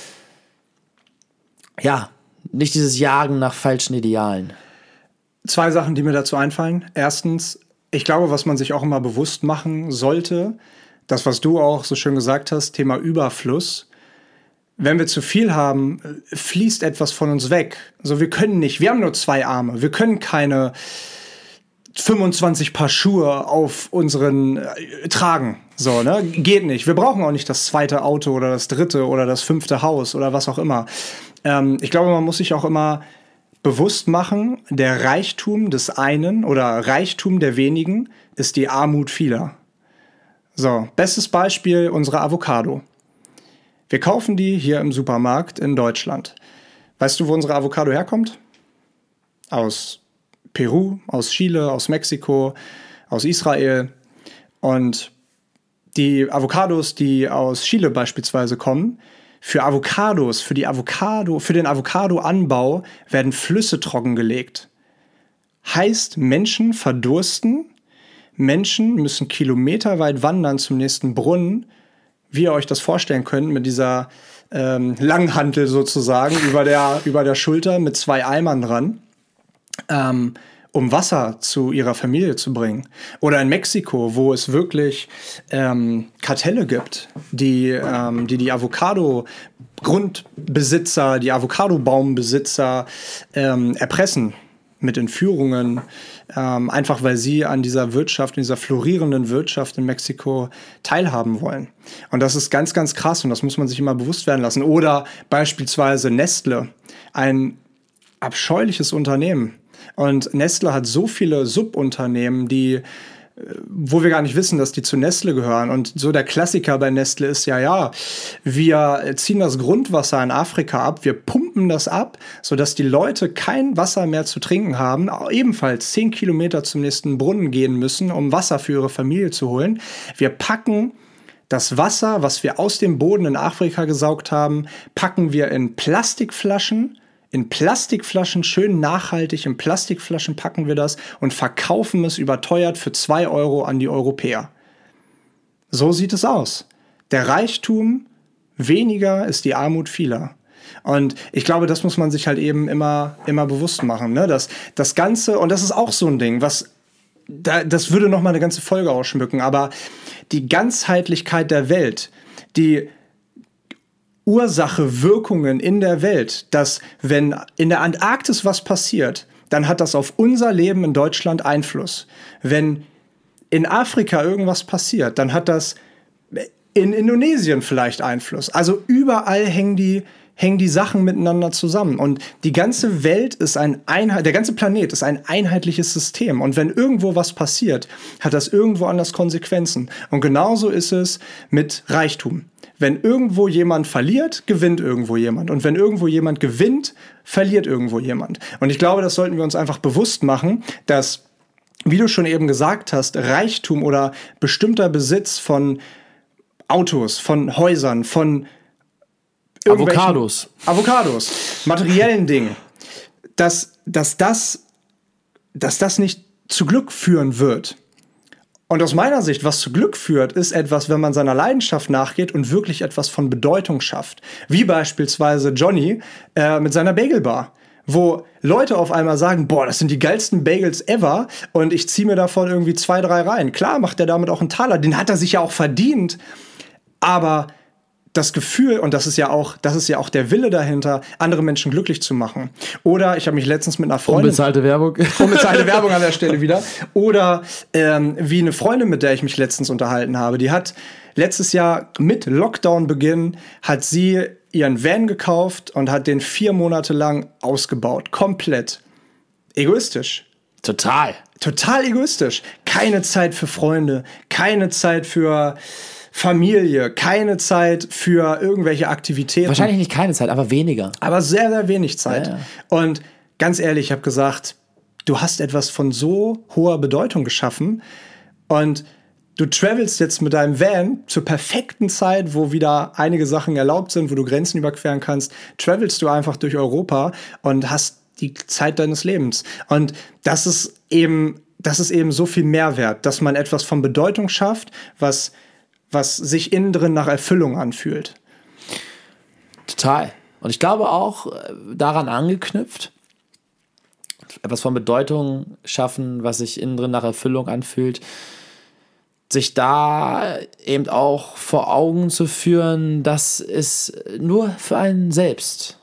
ja, nicht dieses Jagen nach falschen Idealen.
Zwei Sachen, die mir dazu einfallen. Erstens, ich glaube, was man sich auch immer bewusst machen sollte, das, was du auch so schön gesagt hast, Thema Überfluss. Wenn wir zu viel haben, fließt etwas von uns weg. So, wir können nicht, wir haben nur zwei Arme, wir können keine 25 Paar Schuhe auf unseren äh, tragen. So, ne? Geht nicht. Wir brauchen auch nicht das zweite Auto oder das dritte oder das fünfte Haus oder was auch immer. Ähm, ich glaube, man muss sich auch immer bewusst machen, der Reichtum des einen oder Reichtum der wenigen ist die Armut vieler. So, bestes Beispiel unsere Avocado. Wir kaufen die hier im Supermarkt in Deutschland. Weißt du, wo unsere Avocado herkommt? Aus Peru, aus Chile, aus Mexiko, aus Israel. Und die Avocados, die aus Chile beispielsweise kommen, für Avocados, für die Avocado, für den Avocado-Anbau werden Flüsse trockengelegt. Heißt, Menschen verdursten, Menschen müssen kilometerweit wandern zum nächsten Brunnen, wie ihr euch das vorstellen könnt, mit dieser ähm, Langhantel sozusagen über der, über der Schulter mit zwei Eimern dran, ähm, um Wasser zu ihrer Familie zu bringen. Oder in Mexiko, wo es wirklich ähm, Kartelle gibt, die ähm, die, die Avocado-Grundbesitzer, die Avocado-Baumbesitzer ähm, erpressen mit Entführungen, ähm, einfach weil sie an dieser Wirtschaft, in dieser florierenden Wirtschaft in Mexiko teilhaben wollen. Und das ist ganz, ganz krass und das muss man sich immer bewusst werden lassen. Oder beispielsweise Nestle, ein abscheuliches Unternehmen. Und Nestle hat so viele Subunternehmen, die wo wir gar nicht wissen, dass die zu Nestle gehören. Und so der Klassiker bei Nestle ist ja, ja, wir ziehen das Grundwasser in Afrika ab, wir pumpen das ab, sodass die Leute kein Wasser mehr zu trinken haben, ebenfalls zehn Kilometer zum nächsten Brunnen gehen müssen, um Wasser für ihre Familie zu holen. Wir packen das Wasser, was wir aus dem Boden in Afrika gesaugt haben, packen wir in Plastikflaschen, in Plastikflaschen, schön nachhaltig, in Plastikflaschen packen wir das und verkaufen es überteuert für zwei Euro an die Europäer. So sieht es aus. Der Reichtum weniger ist die Armut vieler. Und ich glaube, das muss man sich halt eben immer, immer bewusst machen. Ne? Das, das Ganze, und das ist auch so ein Ding, was da, das würde noch mal eine ganze Folge ausschmücken, aber die Ganzheitlichkeit der Welt, die Ursache, Wirkungen in der Welt, dass wenn in der Antarktis was passiert, dann hat das auf unser Leben in Deutschland Einfluss. Wenn in Afrika irgendwas passiert, dann hat das in Indonesien vielleicht Einfluss. Also überall hängen die, hängen die Sachen miteinander zusammen. Und die ganze Welt ist ein Einheit, der ganze Planet ist ein einheitliches System. Und wenn irgendwo was passiert, hat das irgendwo anders Konsequenzen. Und genauso ist es mit Reichtum. Wenn irgendwo jemand verliert, gewinnt irgendwo jemand. Und wenn irgendwo jemand gewinnt, verliert irgendwo jemand. Und ich glaube, das sollten wir uns einfach bewusst machen, dass, wie du schon eben gesagt hast, Reichtum oder bestimmter Besitz von Autos, von Häusern, von
Avocados.
Avocados, materiellen Dingen, dass, dass, das, dass das nicht zu Glück führen wird. Und aus meiner Sicht, was zu Glück führt, ist etwas, wenn man seiner Leidenschaft nachgeht und wirklich etwas von Bedeutung schafft. Wie beispielsweise Johnny äh, mit seiner Bagelbar wo Leute auf einmal sagen, boah, das sind die geilsten Bagels ever und ich ziehe mir davon irgendwie zwei, drei rein. Klar macht er damit auch einen Taler, den hat er sich ja auch verdient, aber das Gefühl, und das ist ja auch, das ist ja auch der Wille dahinter, andere Menschen glücklich zu machen. Oder ich habe mich letztens mit einer Freundin.
Unbezahlte Werbung.
Unbezahlte Werbung an der Stelle wieder. Oder ähm, wie eine Freundin, mit der ich mich letztens unterhalten habe, die hat letztes Jahr mit Lockdown-Beginn hat sie ihren Van gekauft und hat den vier Monate lang ausgebaut. Komplett. Egoistisch.
Total.
Total egoistisch. Keine Zeit für Freunde, keine Zeit für Familie, keine Zeit für irgendwelche Aktivitäten.
Wahrscheinlich nicht keine Zeit, aber weniger.
Aber sehr, sehr wenig Zeit. Ja, ja. Und ganz ehrlich, ich habe gesagt, du hast etwas von so hoher Bedeutung geschaffen und du travelst jetzt mit deinem Van zur perfekten Zeit, wo wieder einige Sachen erlaubt sind, wo du Grenzen überqueren kannst, travelst du einfach durch Europa und hast die Zeit deines Lebens. Und das ist eben, das ist eben so viel Mehrwert, dass man etwas von Bedeutung schafft, was was sich innen drin nach Erfüllung anfühlt.
Total. Und ich glaube auch äh, daran angeknüpft, etwas von Bedeutung schaffen, was sich innen drin nach Erfüllung anfühlt, sich da eben auch vor Augen zu führen, dass es nur für einen selbst,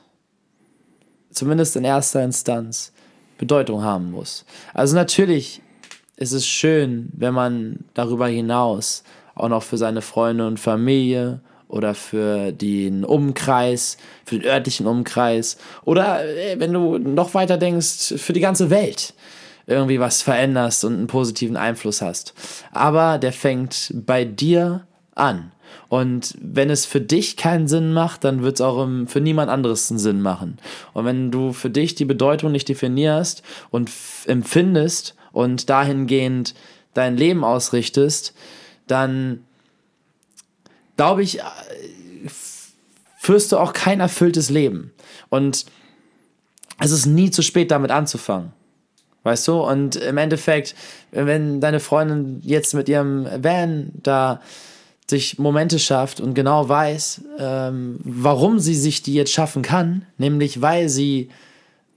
zumindest in erster Instanz, Bedeutung haben muss. Also natürlich ist es schön, wenn man darüber hinaus auch noch für seine Freunde und Familie oder für den Umkreis, für den örtlichen Umkreis oder äh, wenn du noch weiter denkst, für die ganze Welt irgendwie was veränderst und einen positiven Einfluss hast. Aber der fängt bei dir an. Und wenn es für dich keinen Sinn macht, dann wird es auch für niemand anderes einen Sinn machen. Und wenn du für dich die Bedeutung nicht definierst und empfindest und dahingehend dein Leben ausrichtest, dann glaube ich, äh, führst du auch kein erfülltes Leben. Und es ist nie zu spät, damit anzufangen. Weißt du? Und im Endeffekt, wenn deine Freundin jetzt mit ihrem Van da sich Momente schafft und genau weiß, ähm, warum sie sich die jetzt schaffen kann, nämlich weil sie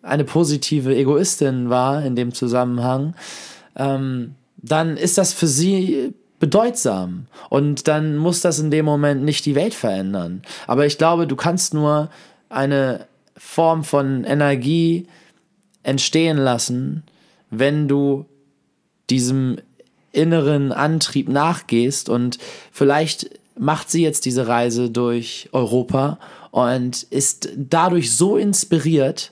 eine positive Egoistin war in dem Zusammenhang, ähm, dann ist das für sie bedeutsam. Und dann muss das in dem Moment nicht die Welt verändern. Aber ich glaube, du kannst nur eine Form von Energie entstehen lassen, wenn du diesem inneren Antrieb nachgehst und vielleicht macht sie jetzt diese Reise durch Europa und ist dadurch so inspiriert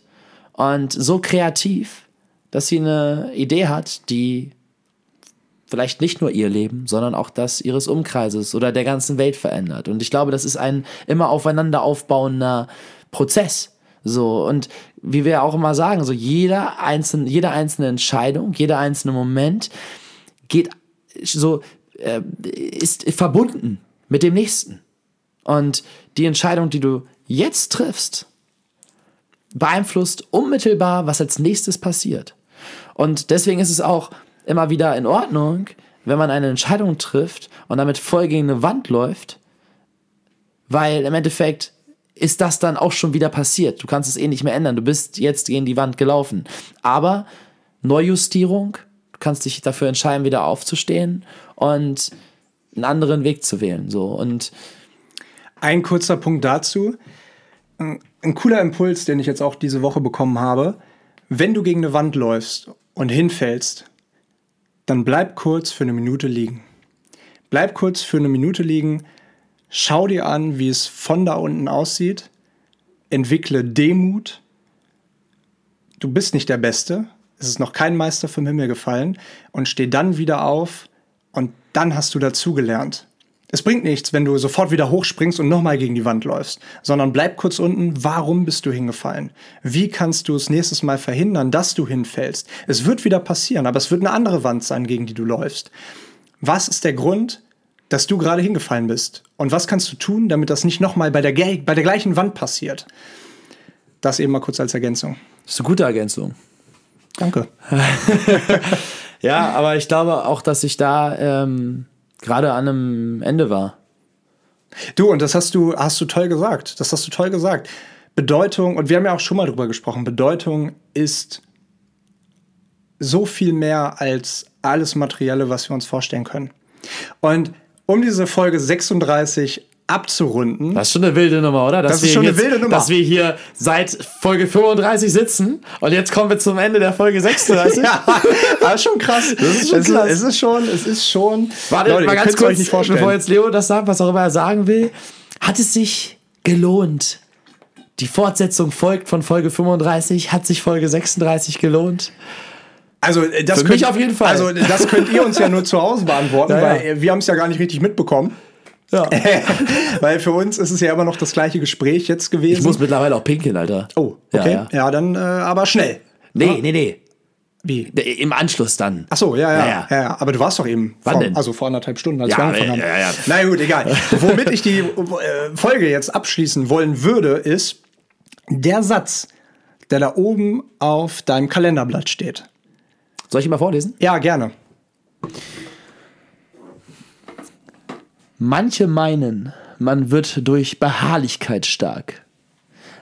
und so kreativ, dass sie eine Idee hat, die vielleicht nicht nur ihr Leben, sondern auch das ihres Umkreises oder der ganzen Welt verändert. Und ich glaube, das ist ein immer aufeinander aufbauender Prozess. So, und wie wir auch immer sagen, so jeder einzelne, jede einzelne Entscheidung, jeder einzelne Moment geht so, äh, ist verbunden mit dem nächsten. Und die Entscheidung, die du jetzt triffst, beeinflusst unmittelbar, was als nächstes passiert. Und deswegen ist es auch immer wieder in Ordnung, wenn man eine Entscheidung trifft und damit voll gegen eine Wand läuft, weil im Endeffekt ist das dann auch schon wieder passiert. Du kannst es eh nicht mehr ändern. Du bist jetzt gegen die Wand gelaufen. Aber Neujustierung, du kannst dich dafür entscheiden, wieder aufzustehen und einen anderen Weg zu wählen. So. Und
ein kurzer Punkt dazu. Ein cooler Impuls, den ich jetzt auch diese Woche bekommen habe wenn du gegen eine Wand läufst und hinfällst, dann bleib kurz für eine Minute liegen. Bleib kurz für eine Minute liegen, schau dir an, wie es von da unten aussieht, entwickle Demut. Du bist nicht der Beste, es ist noch kein Meister vom Himmel gefallen und steh dann wieder auf und dann hast du dazugelernt. Es bringt nichts, wenn du sofort wieder hochspringst und nochmal gegen die Wand läufst, sondern bleib kurz unten. Warum bist du hingefallen? Wie kannst du es nächstes Mal verhindern, dass du hinfällst? Es wird wieder passieren, aber es wird eine andere Wand sein, gegen die du läufst. Was ist der Grund, dass du gerade hingefallen bist? Und was kannst du tun, damit das nicht nochmal bei der, bei der gleichen Wand passiert? Das eben mal kurz als Ergänzung.
Das ist eine gute Ergänzung.
Danke.
ja, aber ich glaube auch, dass ich da ähm, gerade an einem Ende war.
Du, und das hast du, hast du toll gesagt. Das hast du toll gesagt. Bedeutung, und wir haben ja auch schon mal drüber gesprochen, Bedeutung ist so viel mehr als alles Materielle, was wir uns vorstellen können. Und um diese Folge 36 abzurunden.
Das ist schon eine wilde Nummer, oder?
Dass das ist schon eine wilde Nummer.
Dass wir hier seit Folge 35 sitzen und jetzt kommen wir zum Ende der Folge 36.
ja, das ist schon krass. Das ist schon es, krass. Ist, es ist schon, es ist schon.
Warte, Leute, mal ganz kurz, bevor jetzt Leo das sagt, was auch immer er sagen will. Hat es sich gelohnt? Die Fortsetzung folgt von Folge 35. Hat sich Folge 36 gelohnt?
Also äh, das
Für
könnt,
mich auf jeden Fall.
Also das könnt ihr uns ja nur zu Hause beantworten, ja, weil wir haben es ja gar nicht richtig mitbekommen. Ja. Weil für uns ist es ja immer noch das gleiche Gespräch jetzt gewesen.
Ich muss mittlerweile auch pinkeln, Alter.
Oh, okay. Ja, ja. ja dann äh, aber schnell.
Nee, ja? nee, nee.
Wie?
Im Anschluss dann.
Ach so, ja, ja, ja, ja. Aber du warst doch eben.
Wann
vor,
denn?
Also vor anderthalb Stunden, als
ja,
wir angefangen haben. Ja, ja. Na gut, egal. Womit ich die äh, Folge jetzt abschließen wollen würde, ist der Satz, der da oben auf deinem Kalenderblatt steht.
Soll ich ihn mal vorlesen?
Ja, gerne.
Manche meinen, man wird durch Beharrlichkeit stark.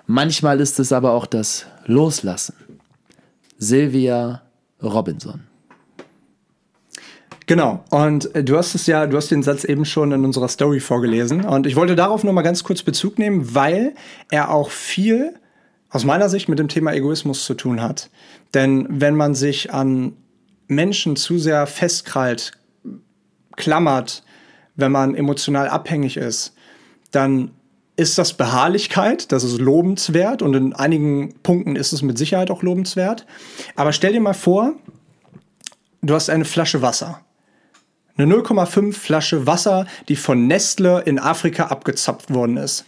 Manchmal ist es aber auch das Loslassen. Sylvia Robinson.
Genau. Und äh, du hast es ja, du hast den Satz eben schon in unserer Story vorgelesen. Und ich wollte darauf nur mal ganz kurz Bezug nehmen, weil er auch viel aus meiner Sicht mit dem Thema Egoismus zu tun hat. Denn wenn man sich an Menschen zu sehr festkrallt, klammert, wenn man emotional abhängig ist, dann ist das Beharrlichkeit, das ist lobenswert und in einigen Punkten ist es mit Sicherheit auch lobenswert. Aber stell dir mal vor, du hast eine Flasche Wasser. Eine 0,5 Flasche Wasser, die von Nestle in Afrika abgezapft worden ist.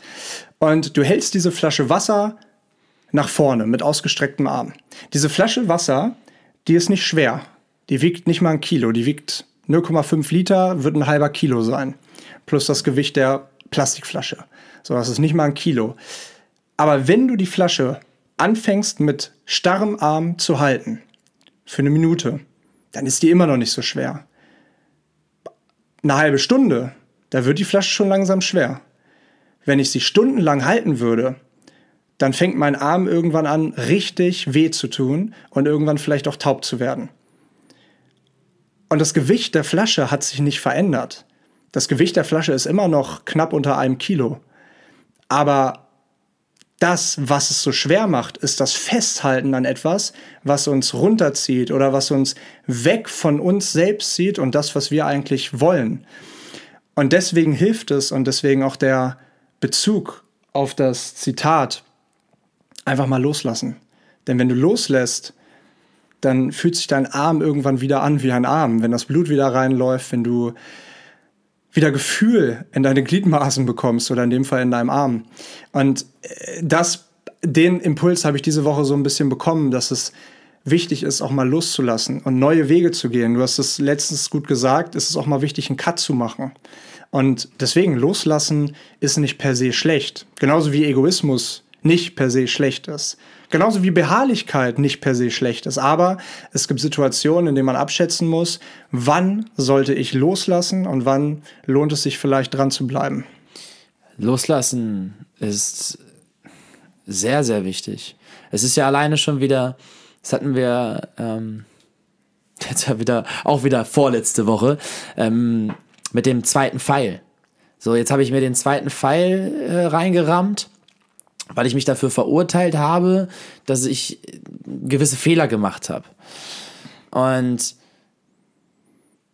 Und du hältst diese Flasche Wasser nach vorne mit ausgestrecktem Arm. Diese Flasche Wasser, die ist nicht schwer. Die wiegt nicht mal ein Kilo. Die wiegt 0,5 Liter wird ein halber Kilo sein. Plus das Gewicht der Plastikflasche. So, das ist nicht mal ein Kilo. Aber wenn du die Flasche anfängst mit starrem Arm zu halten, für eine Minute, dann ist die immer noch nicht so schwer. Eine halbe Stunde, da wird die Flasche schon langsam schwer. Wenn ich sie stundenlang halten würde, dann fängt mein Arm irgendwann an, richtig weh zu tun und irgendwann vielleicht auch taub zu werden. Und das Gewicht der Flasche hat sich nicht verändert. Das Gewicht der Flasche ist immer noch knapp unter einem Kilo. Aber das, was es so schwer macht, ist das Festhalten an etwas, was uns runterzieht oder was uns weg von uns selbst zieht und das, was wir eigentlich wollen. Und deswegen hilft es und deswegen auch der Bezug auf das Zitat, einfach mal loslassen. Denn wenn du loslässt, dann fühlt sich dein Arm irgendwann wieder an wie ein Arm. Wenn das Blut wieder reinläuft, wenn du wieder Gefühl in deine Gliedmaßen bekommst oder in dem Fall in deinem Arm. Und äh, das, den Impuls habe ich diese Woche so ein bisschen bekommen, dass es wichtig ist, auch mal loszulassen und neue Wege zu gehen. Du hast es letztens gut gesagt, es ist auch mal wichtig, einen Cut zu machen. Und deswegen loslassen ist nicht per se schlecht. Genauso wie Egoismus nicht per se schlecht ist. Genauso wie Beharrlichkeit nicht per se schlecht ist. Aber es gibt Situationen, in denen man abschätzen muss, wann sollte ich loslassen und wann lohnt es sich vielleicht dran zu bleiben.
Loslassen ist sehr, sehr wichtig. Es ist ja alleine schon wieder, das hatten wir ähm, jetzt ja wieder, auch wieder vorletzte Woche, ähm, mit dem zweiten Pfeil. So, jetzt habe ich mir den zweiten Pfeil äh, reingerammt weil ich mich dafür verurteilt habe, dass ich gewisse Fehler gemacht habe. Und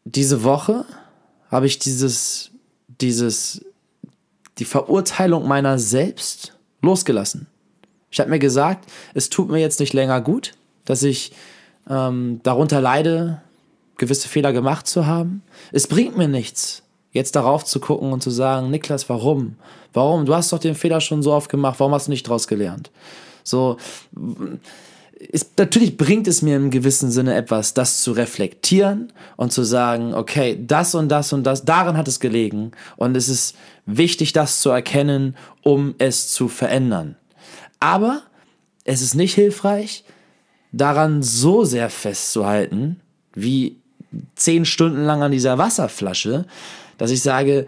diese Woche habe ich dieses, dieses, die Verurteilung meiner selbst losgelassen. Ich habe mir gesagt, es tut mir jetzt nicht länger gut, dass ich ähm, darunter leide, gewisse Fehler gemacht zu haben. Es bringt mir nichts, jetzt darauf zu gucken und zu sagen, Niklas, warum? Warum? Du hast doch den Fehler schon so oft gemacht, warum hast du nicht daraus gelernt? So, ist, natürlich bringt es mir im gewissen Sinne etwas, das zu reflektieren und zu sagen, okay, das und das und das, daran hat es gelegen. Und es ist wichtig, das zu erkennen, um es zu verändern. Aber es ist nicht hilfreich, daran so sehr festzuhalten, wie zehn Stunden lang an dieser Wasserflasche, dass ich sage,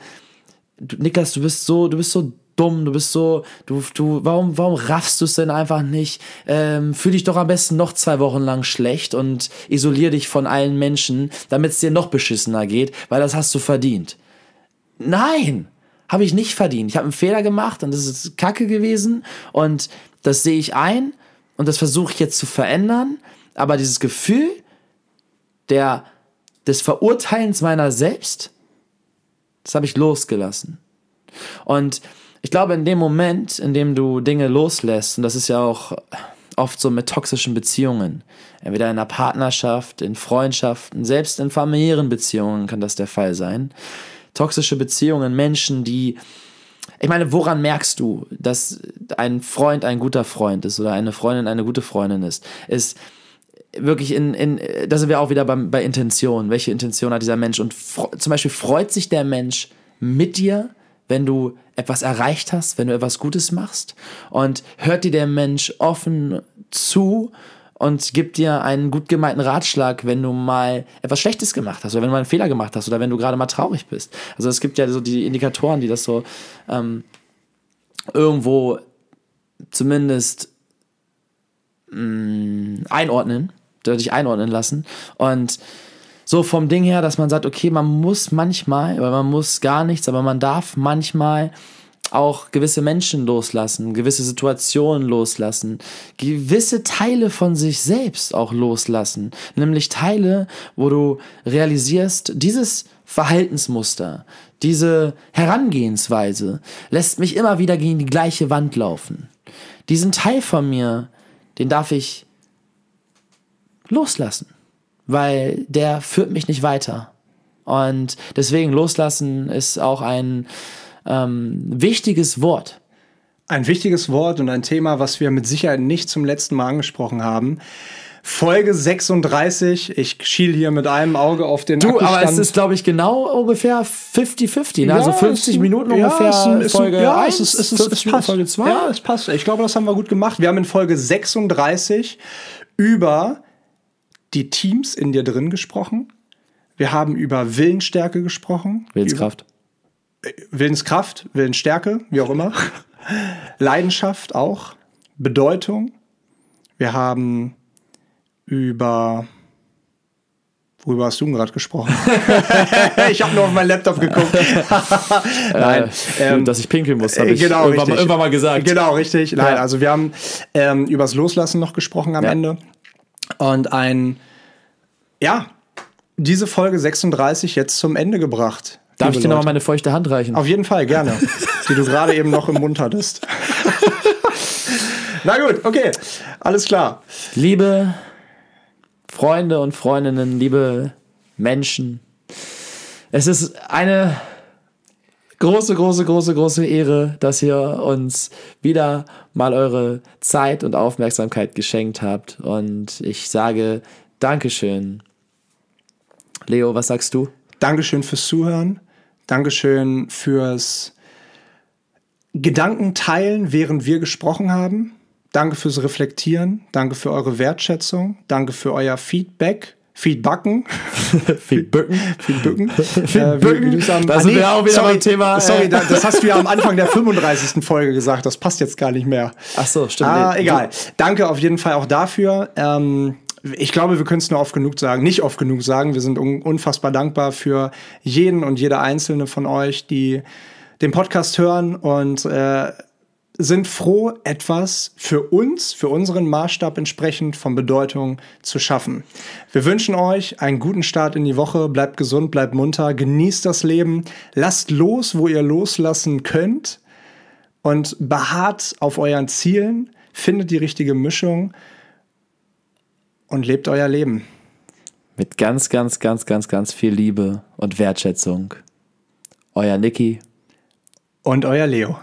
Niklas, du bist so, du bist so dumm, du bist so, du, du, warum, warum raffst du es denn einfach nicht? Ähm, fühl dich doch am besten noch zwei Wochen lang schlecht und isolier dich von allen Menschen, damit es dir noch beschissener geht, weil das hast du verdient. Nein, habe ich nicht verdient. Ich habe einen Fehler gemacht und das ist Kacke gewesen und das sehe ich ein und das versuche ich jetzt zu verändern, aber dieses Gefühl der, des Verurteilens meiner selbst, das habe ich losgelassen. Und ich glaube, in dem Moment, in dem du Dinge loslässt, und das ist ja auch oft so mit toxischen Beziehungen, entweder in einer Partnerschaft, in Freundschaften, selbst in familiären Beziehungen kann das der Fall sein. Toxische Beziehungen, Menschen, die ich meine, woran merkst du, dass ein Freund ein guter Freund ist oder eine Freundin eine gute Freundin ist? Ist wirklich in, in da sind wir auch wieder beim, bei Intention. Welche Intention hat dieser Mensch? Und zum Beispiel freut sich der Mensch mit dir, wenn du etwas erreicht hast, wenn du etwas Gutes machst? Und hört dir der Mensch offen zu und gibt dir einen gut gemeinten Ratschlag, wenn du mal etwas Schlechtes gemacht hast oder wenn du mal einen Fehler gemacht hast oder wenn du gerade mal traurig bist. Also es gibt ja so die Indikatoren, die das so ähm, irgendwo zumindest mh, mm, einordnen, dich einordnen lassen. Und so vom Ding her, dass man sagt, okay, man muss manchmal, oder man muss gar nichts, aber man darf manchmal auch gewisse Menschen loslassen, gewisse Situationen loslassen, gewisse Teile von sich selbst auch loslassen. Nämlich Teile, wo du realisierst, dieses Verhaltensmuster, diese Herangehensweise lässt mich immer wieder gegen die gleiche Wand laufen. Diesen Teil von mir, den darf ich loslassen weil der führt mich nicht weiter. Und deswegen loslassen ist auch ein ähm, wichtiges Wort.
Ein wichtiges Wort und ein Thema, was wir mit Sicherheit nicht zum letzten Mal angesprochen haben. Folge 36. Ich schiel hier mit einem Auge auf den
Du, Akkustand. aber es ist, glaube ich, genau ungefähr 50-50. Ne?
Ja,
also 50
ein,
Minuten ja, ungefähr
ist ein,
ist Folge
ein, ja,
1,
es, ist, es, ist, es passt.
Folge 2.
Ja, es passt. Ich glaube, das haben wir gut gemacht. Wir haben in Folge 36 über die Teams in dir drin gesprochen. Wir haben über Willensstärke gesprochen.
Willenskraft.
Über, äh, Willenskraft, Willensstärke, wie auch immer. Leidenschaft auch. Bedeutung. Wir haben über Worüber hast du gerade gesprochen? ich habe nur auf meinen Laptop geguckt.
Nein, äh, ähm, dass ich pinkeln muss, habe ich
genau,
irgendwann, mal, irgendwann, mal, gesagt.
Genau, richtig. Nein, ja. also wir haben ähm, übers Loslassen noch gesprochen am ja. Ende. Und ein, ja, diese Folge 36 jetzt zum Ende gebracht.
Darf ich dir nochmal meine feuchte Hand reichen?
Auf jeden Fall, gerne. die du gerade eben noch im Mund hattest. Na gut, okay. Alles klar.
Liebe Freunde und Freundinnen, liebe Menschen, es ist eine große, große, große, große Ehre, dass ihr uns wieder mal eure Zeit und Aufmerksamkeit geschenkt habt. Und ich sage Dankeschön. Leo, was sagst du?
Dankeschön fürs Zuhören. Dankeschön fürs Gedankenteilen, während wir gesprochen haben. Danke fürs Reflektieren. Danke für eure Wertschätzung. Danke für euer Feedback. Feedbacken.
Feedbücken.
Feedbücken.
Feedbücken. Äh, da sind nee, wir auch wieder sorry, beim Thema.
Sorry, das hast du ja am Anfang der 35. Folge gesagt. Das passt jetzt gar nicht mehr.
Ach so, stimmt.
Ah, egal. Danke auf jeden Fall auch dafür. Ähm, ich glaube, wir können es nur oft genug sagen, nicht oft genug sagen. Wir sind un unfassbar dankbar für jeden und jede einzelne von euch, die den Podcast hören und äh, sind froh, etwas für uns, für unseren Maßstab entsprechend von Bedeutung zu schaffen. Wir wünschen euch einen guten Start in die Woche. Bleibt gesund, bleibt munter, genießt das Leben, lasst los, wo ihr loslassen könnt und beharrt auf euren Zielen, findet die richtige Mischung und lebt euer Leben.
Mit ganz, ganz, ganz, ganz, ganz viel Liebe und Wertschätzung. Euer Niki
und euer Leo.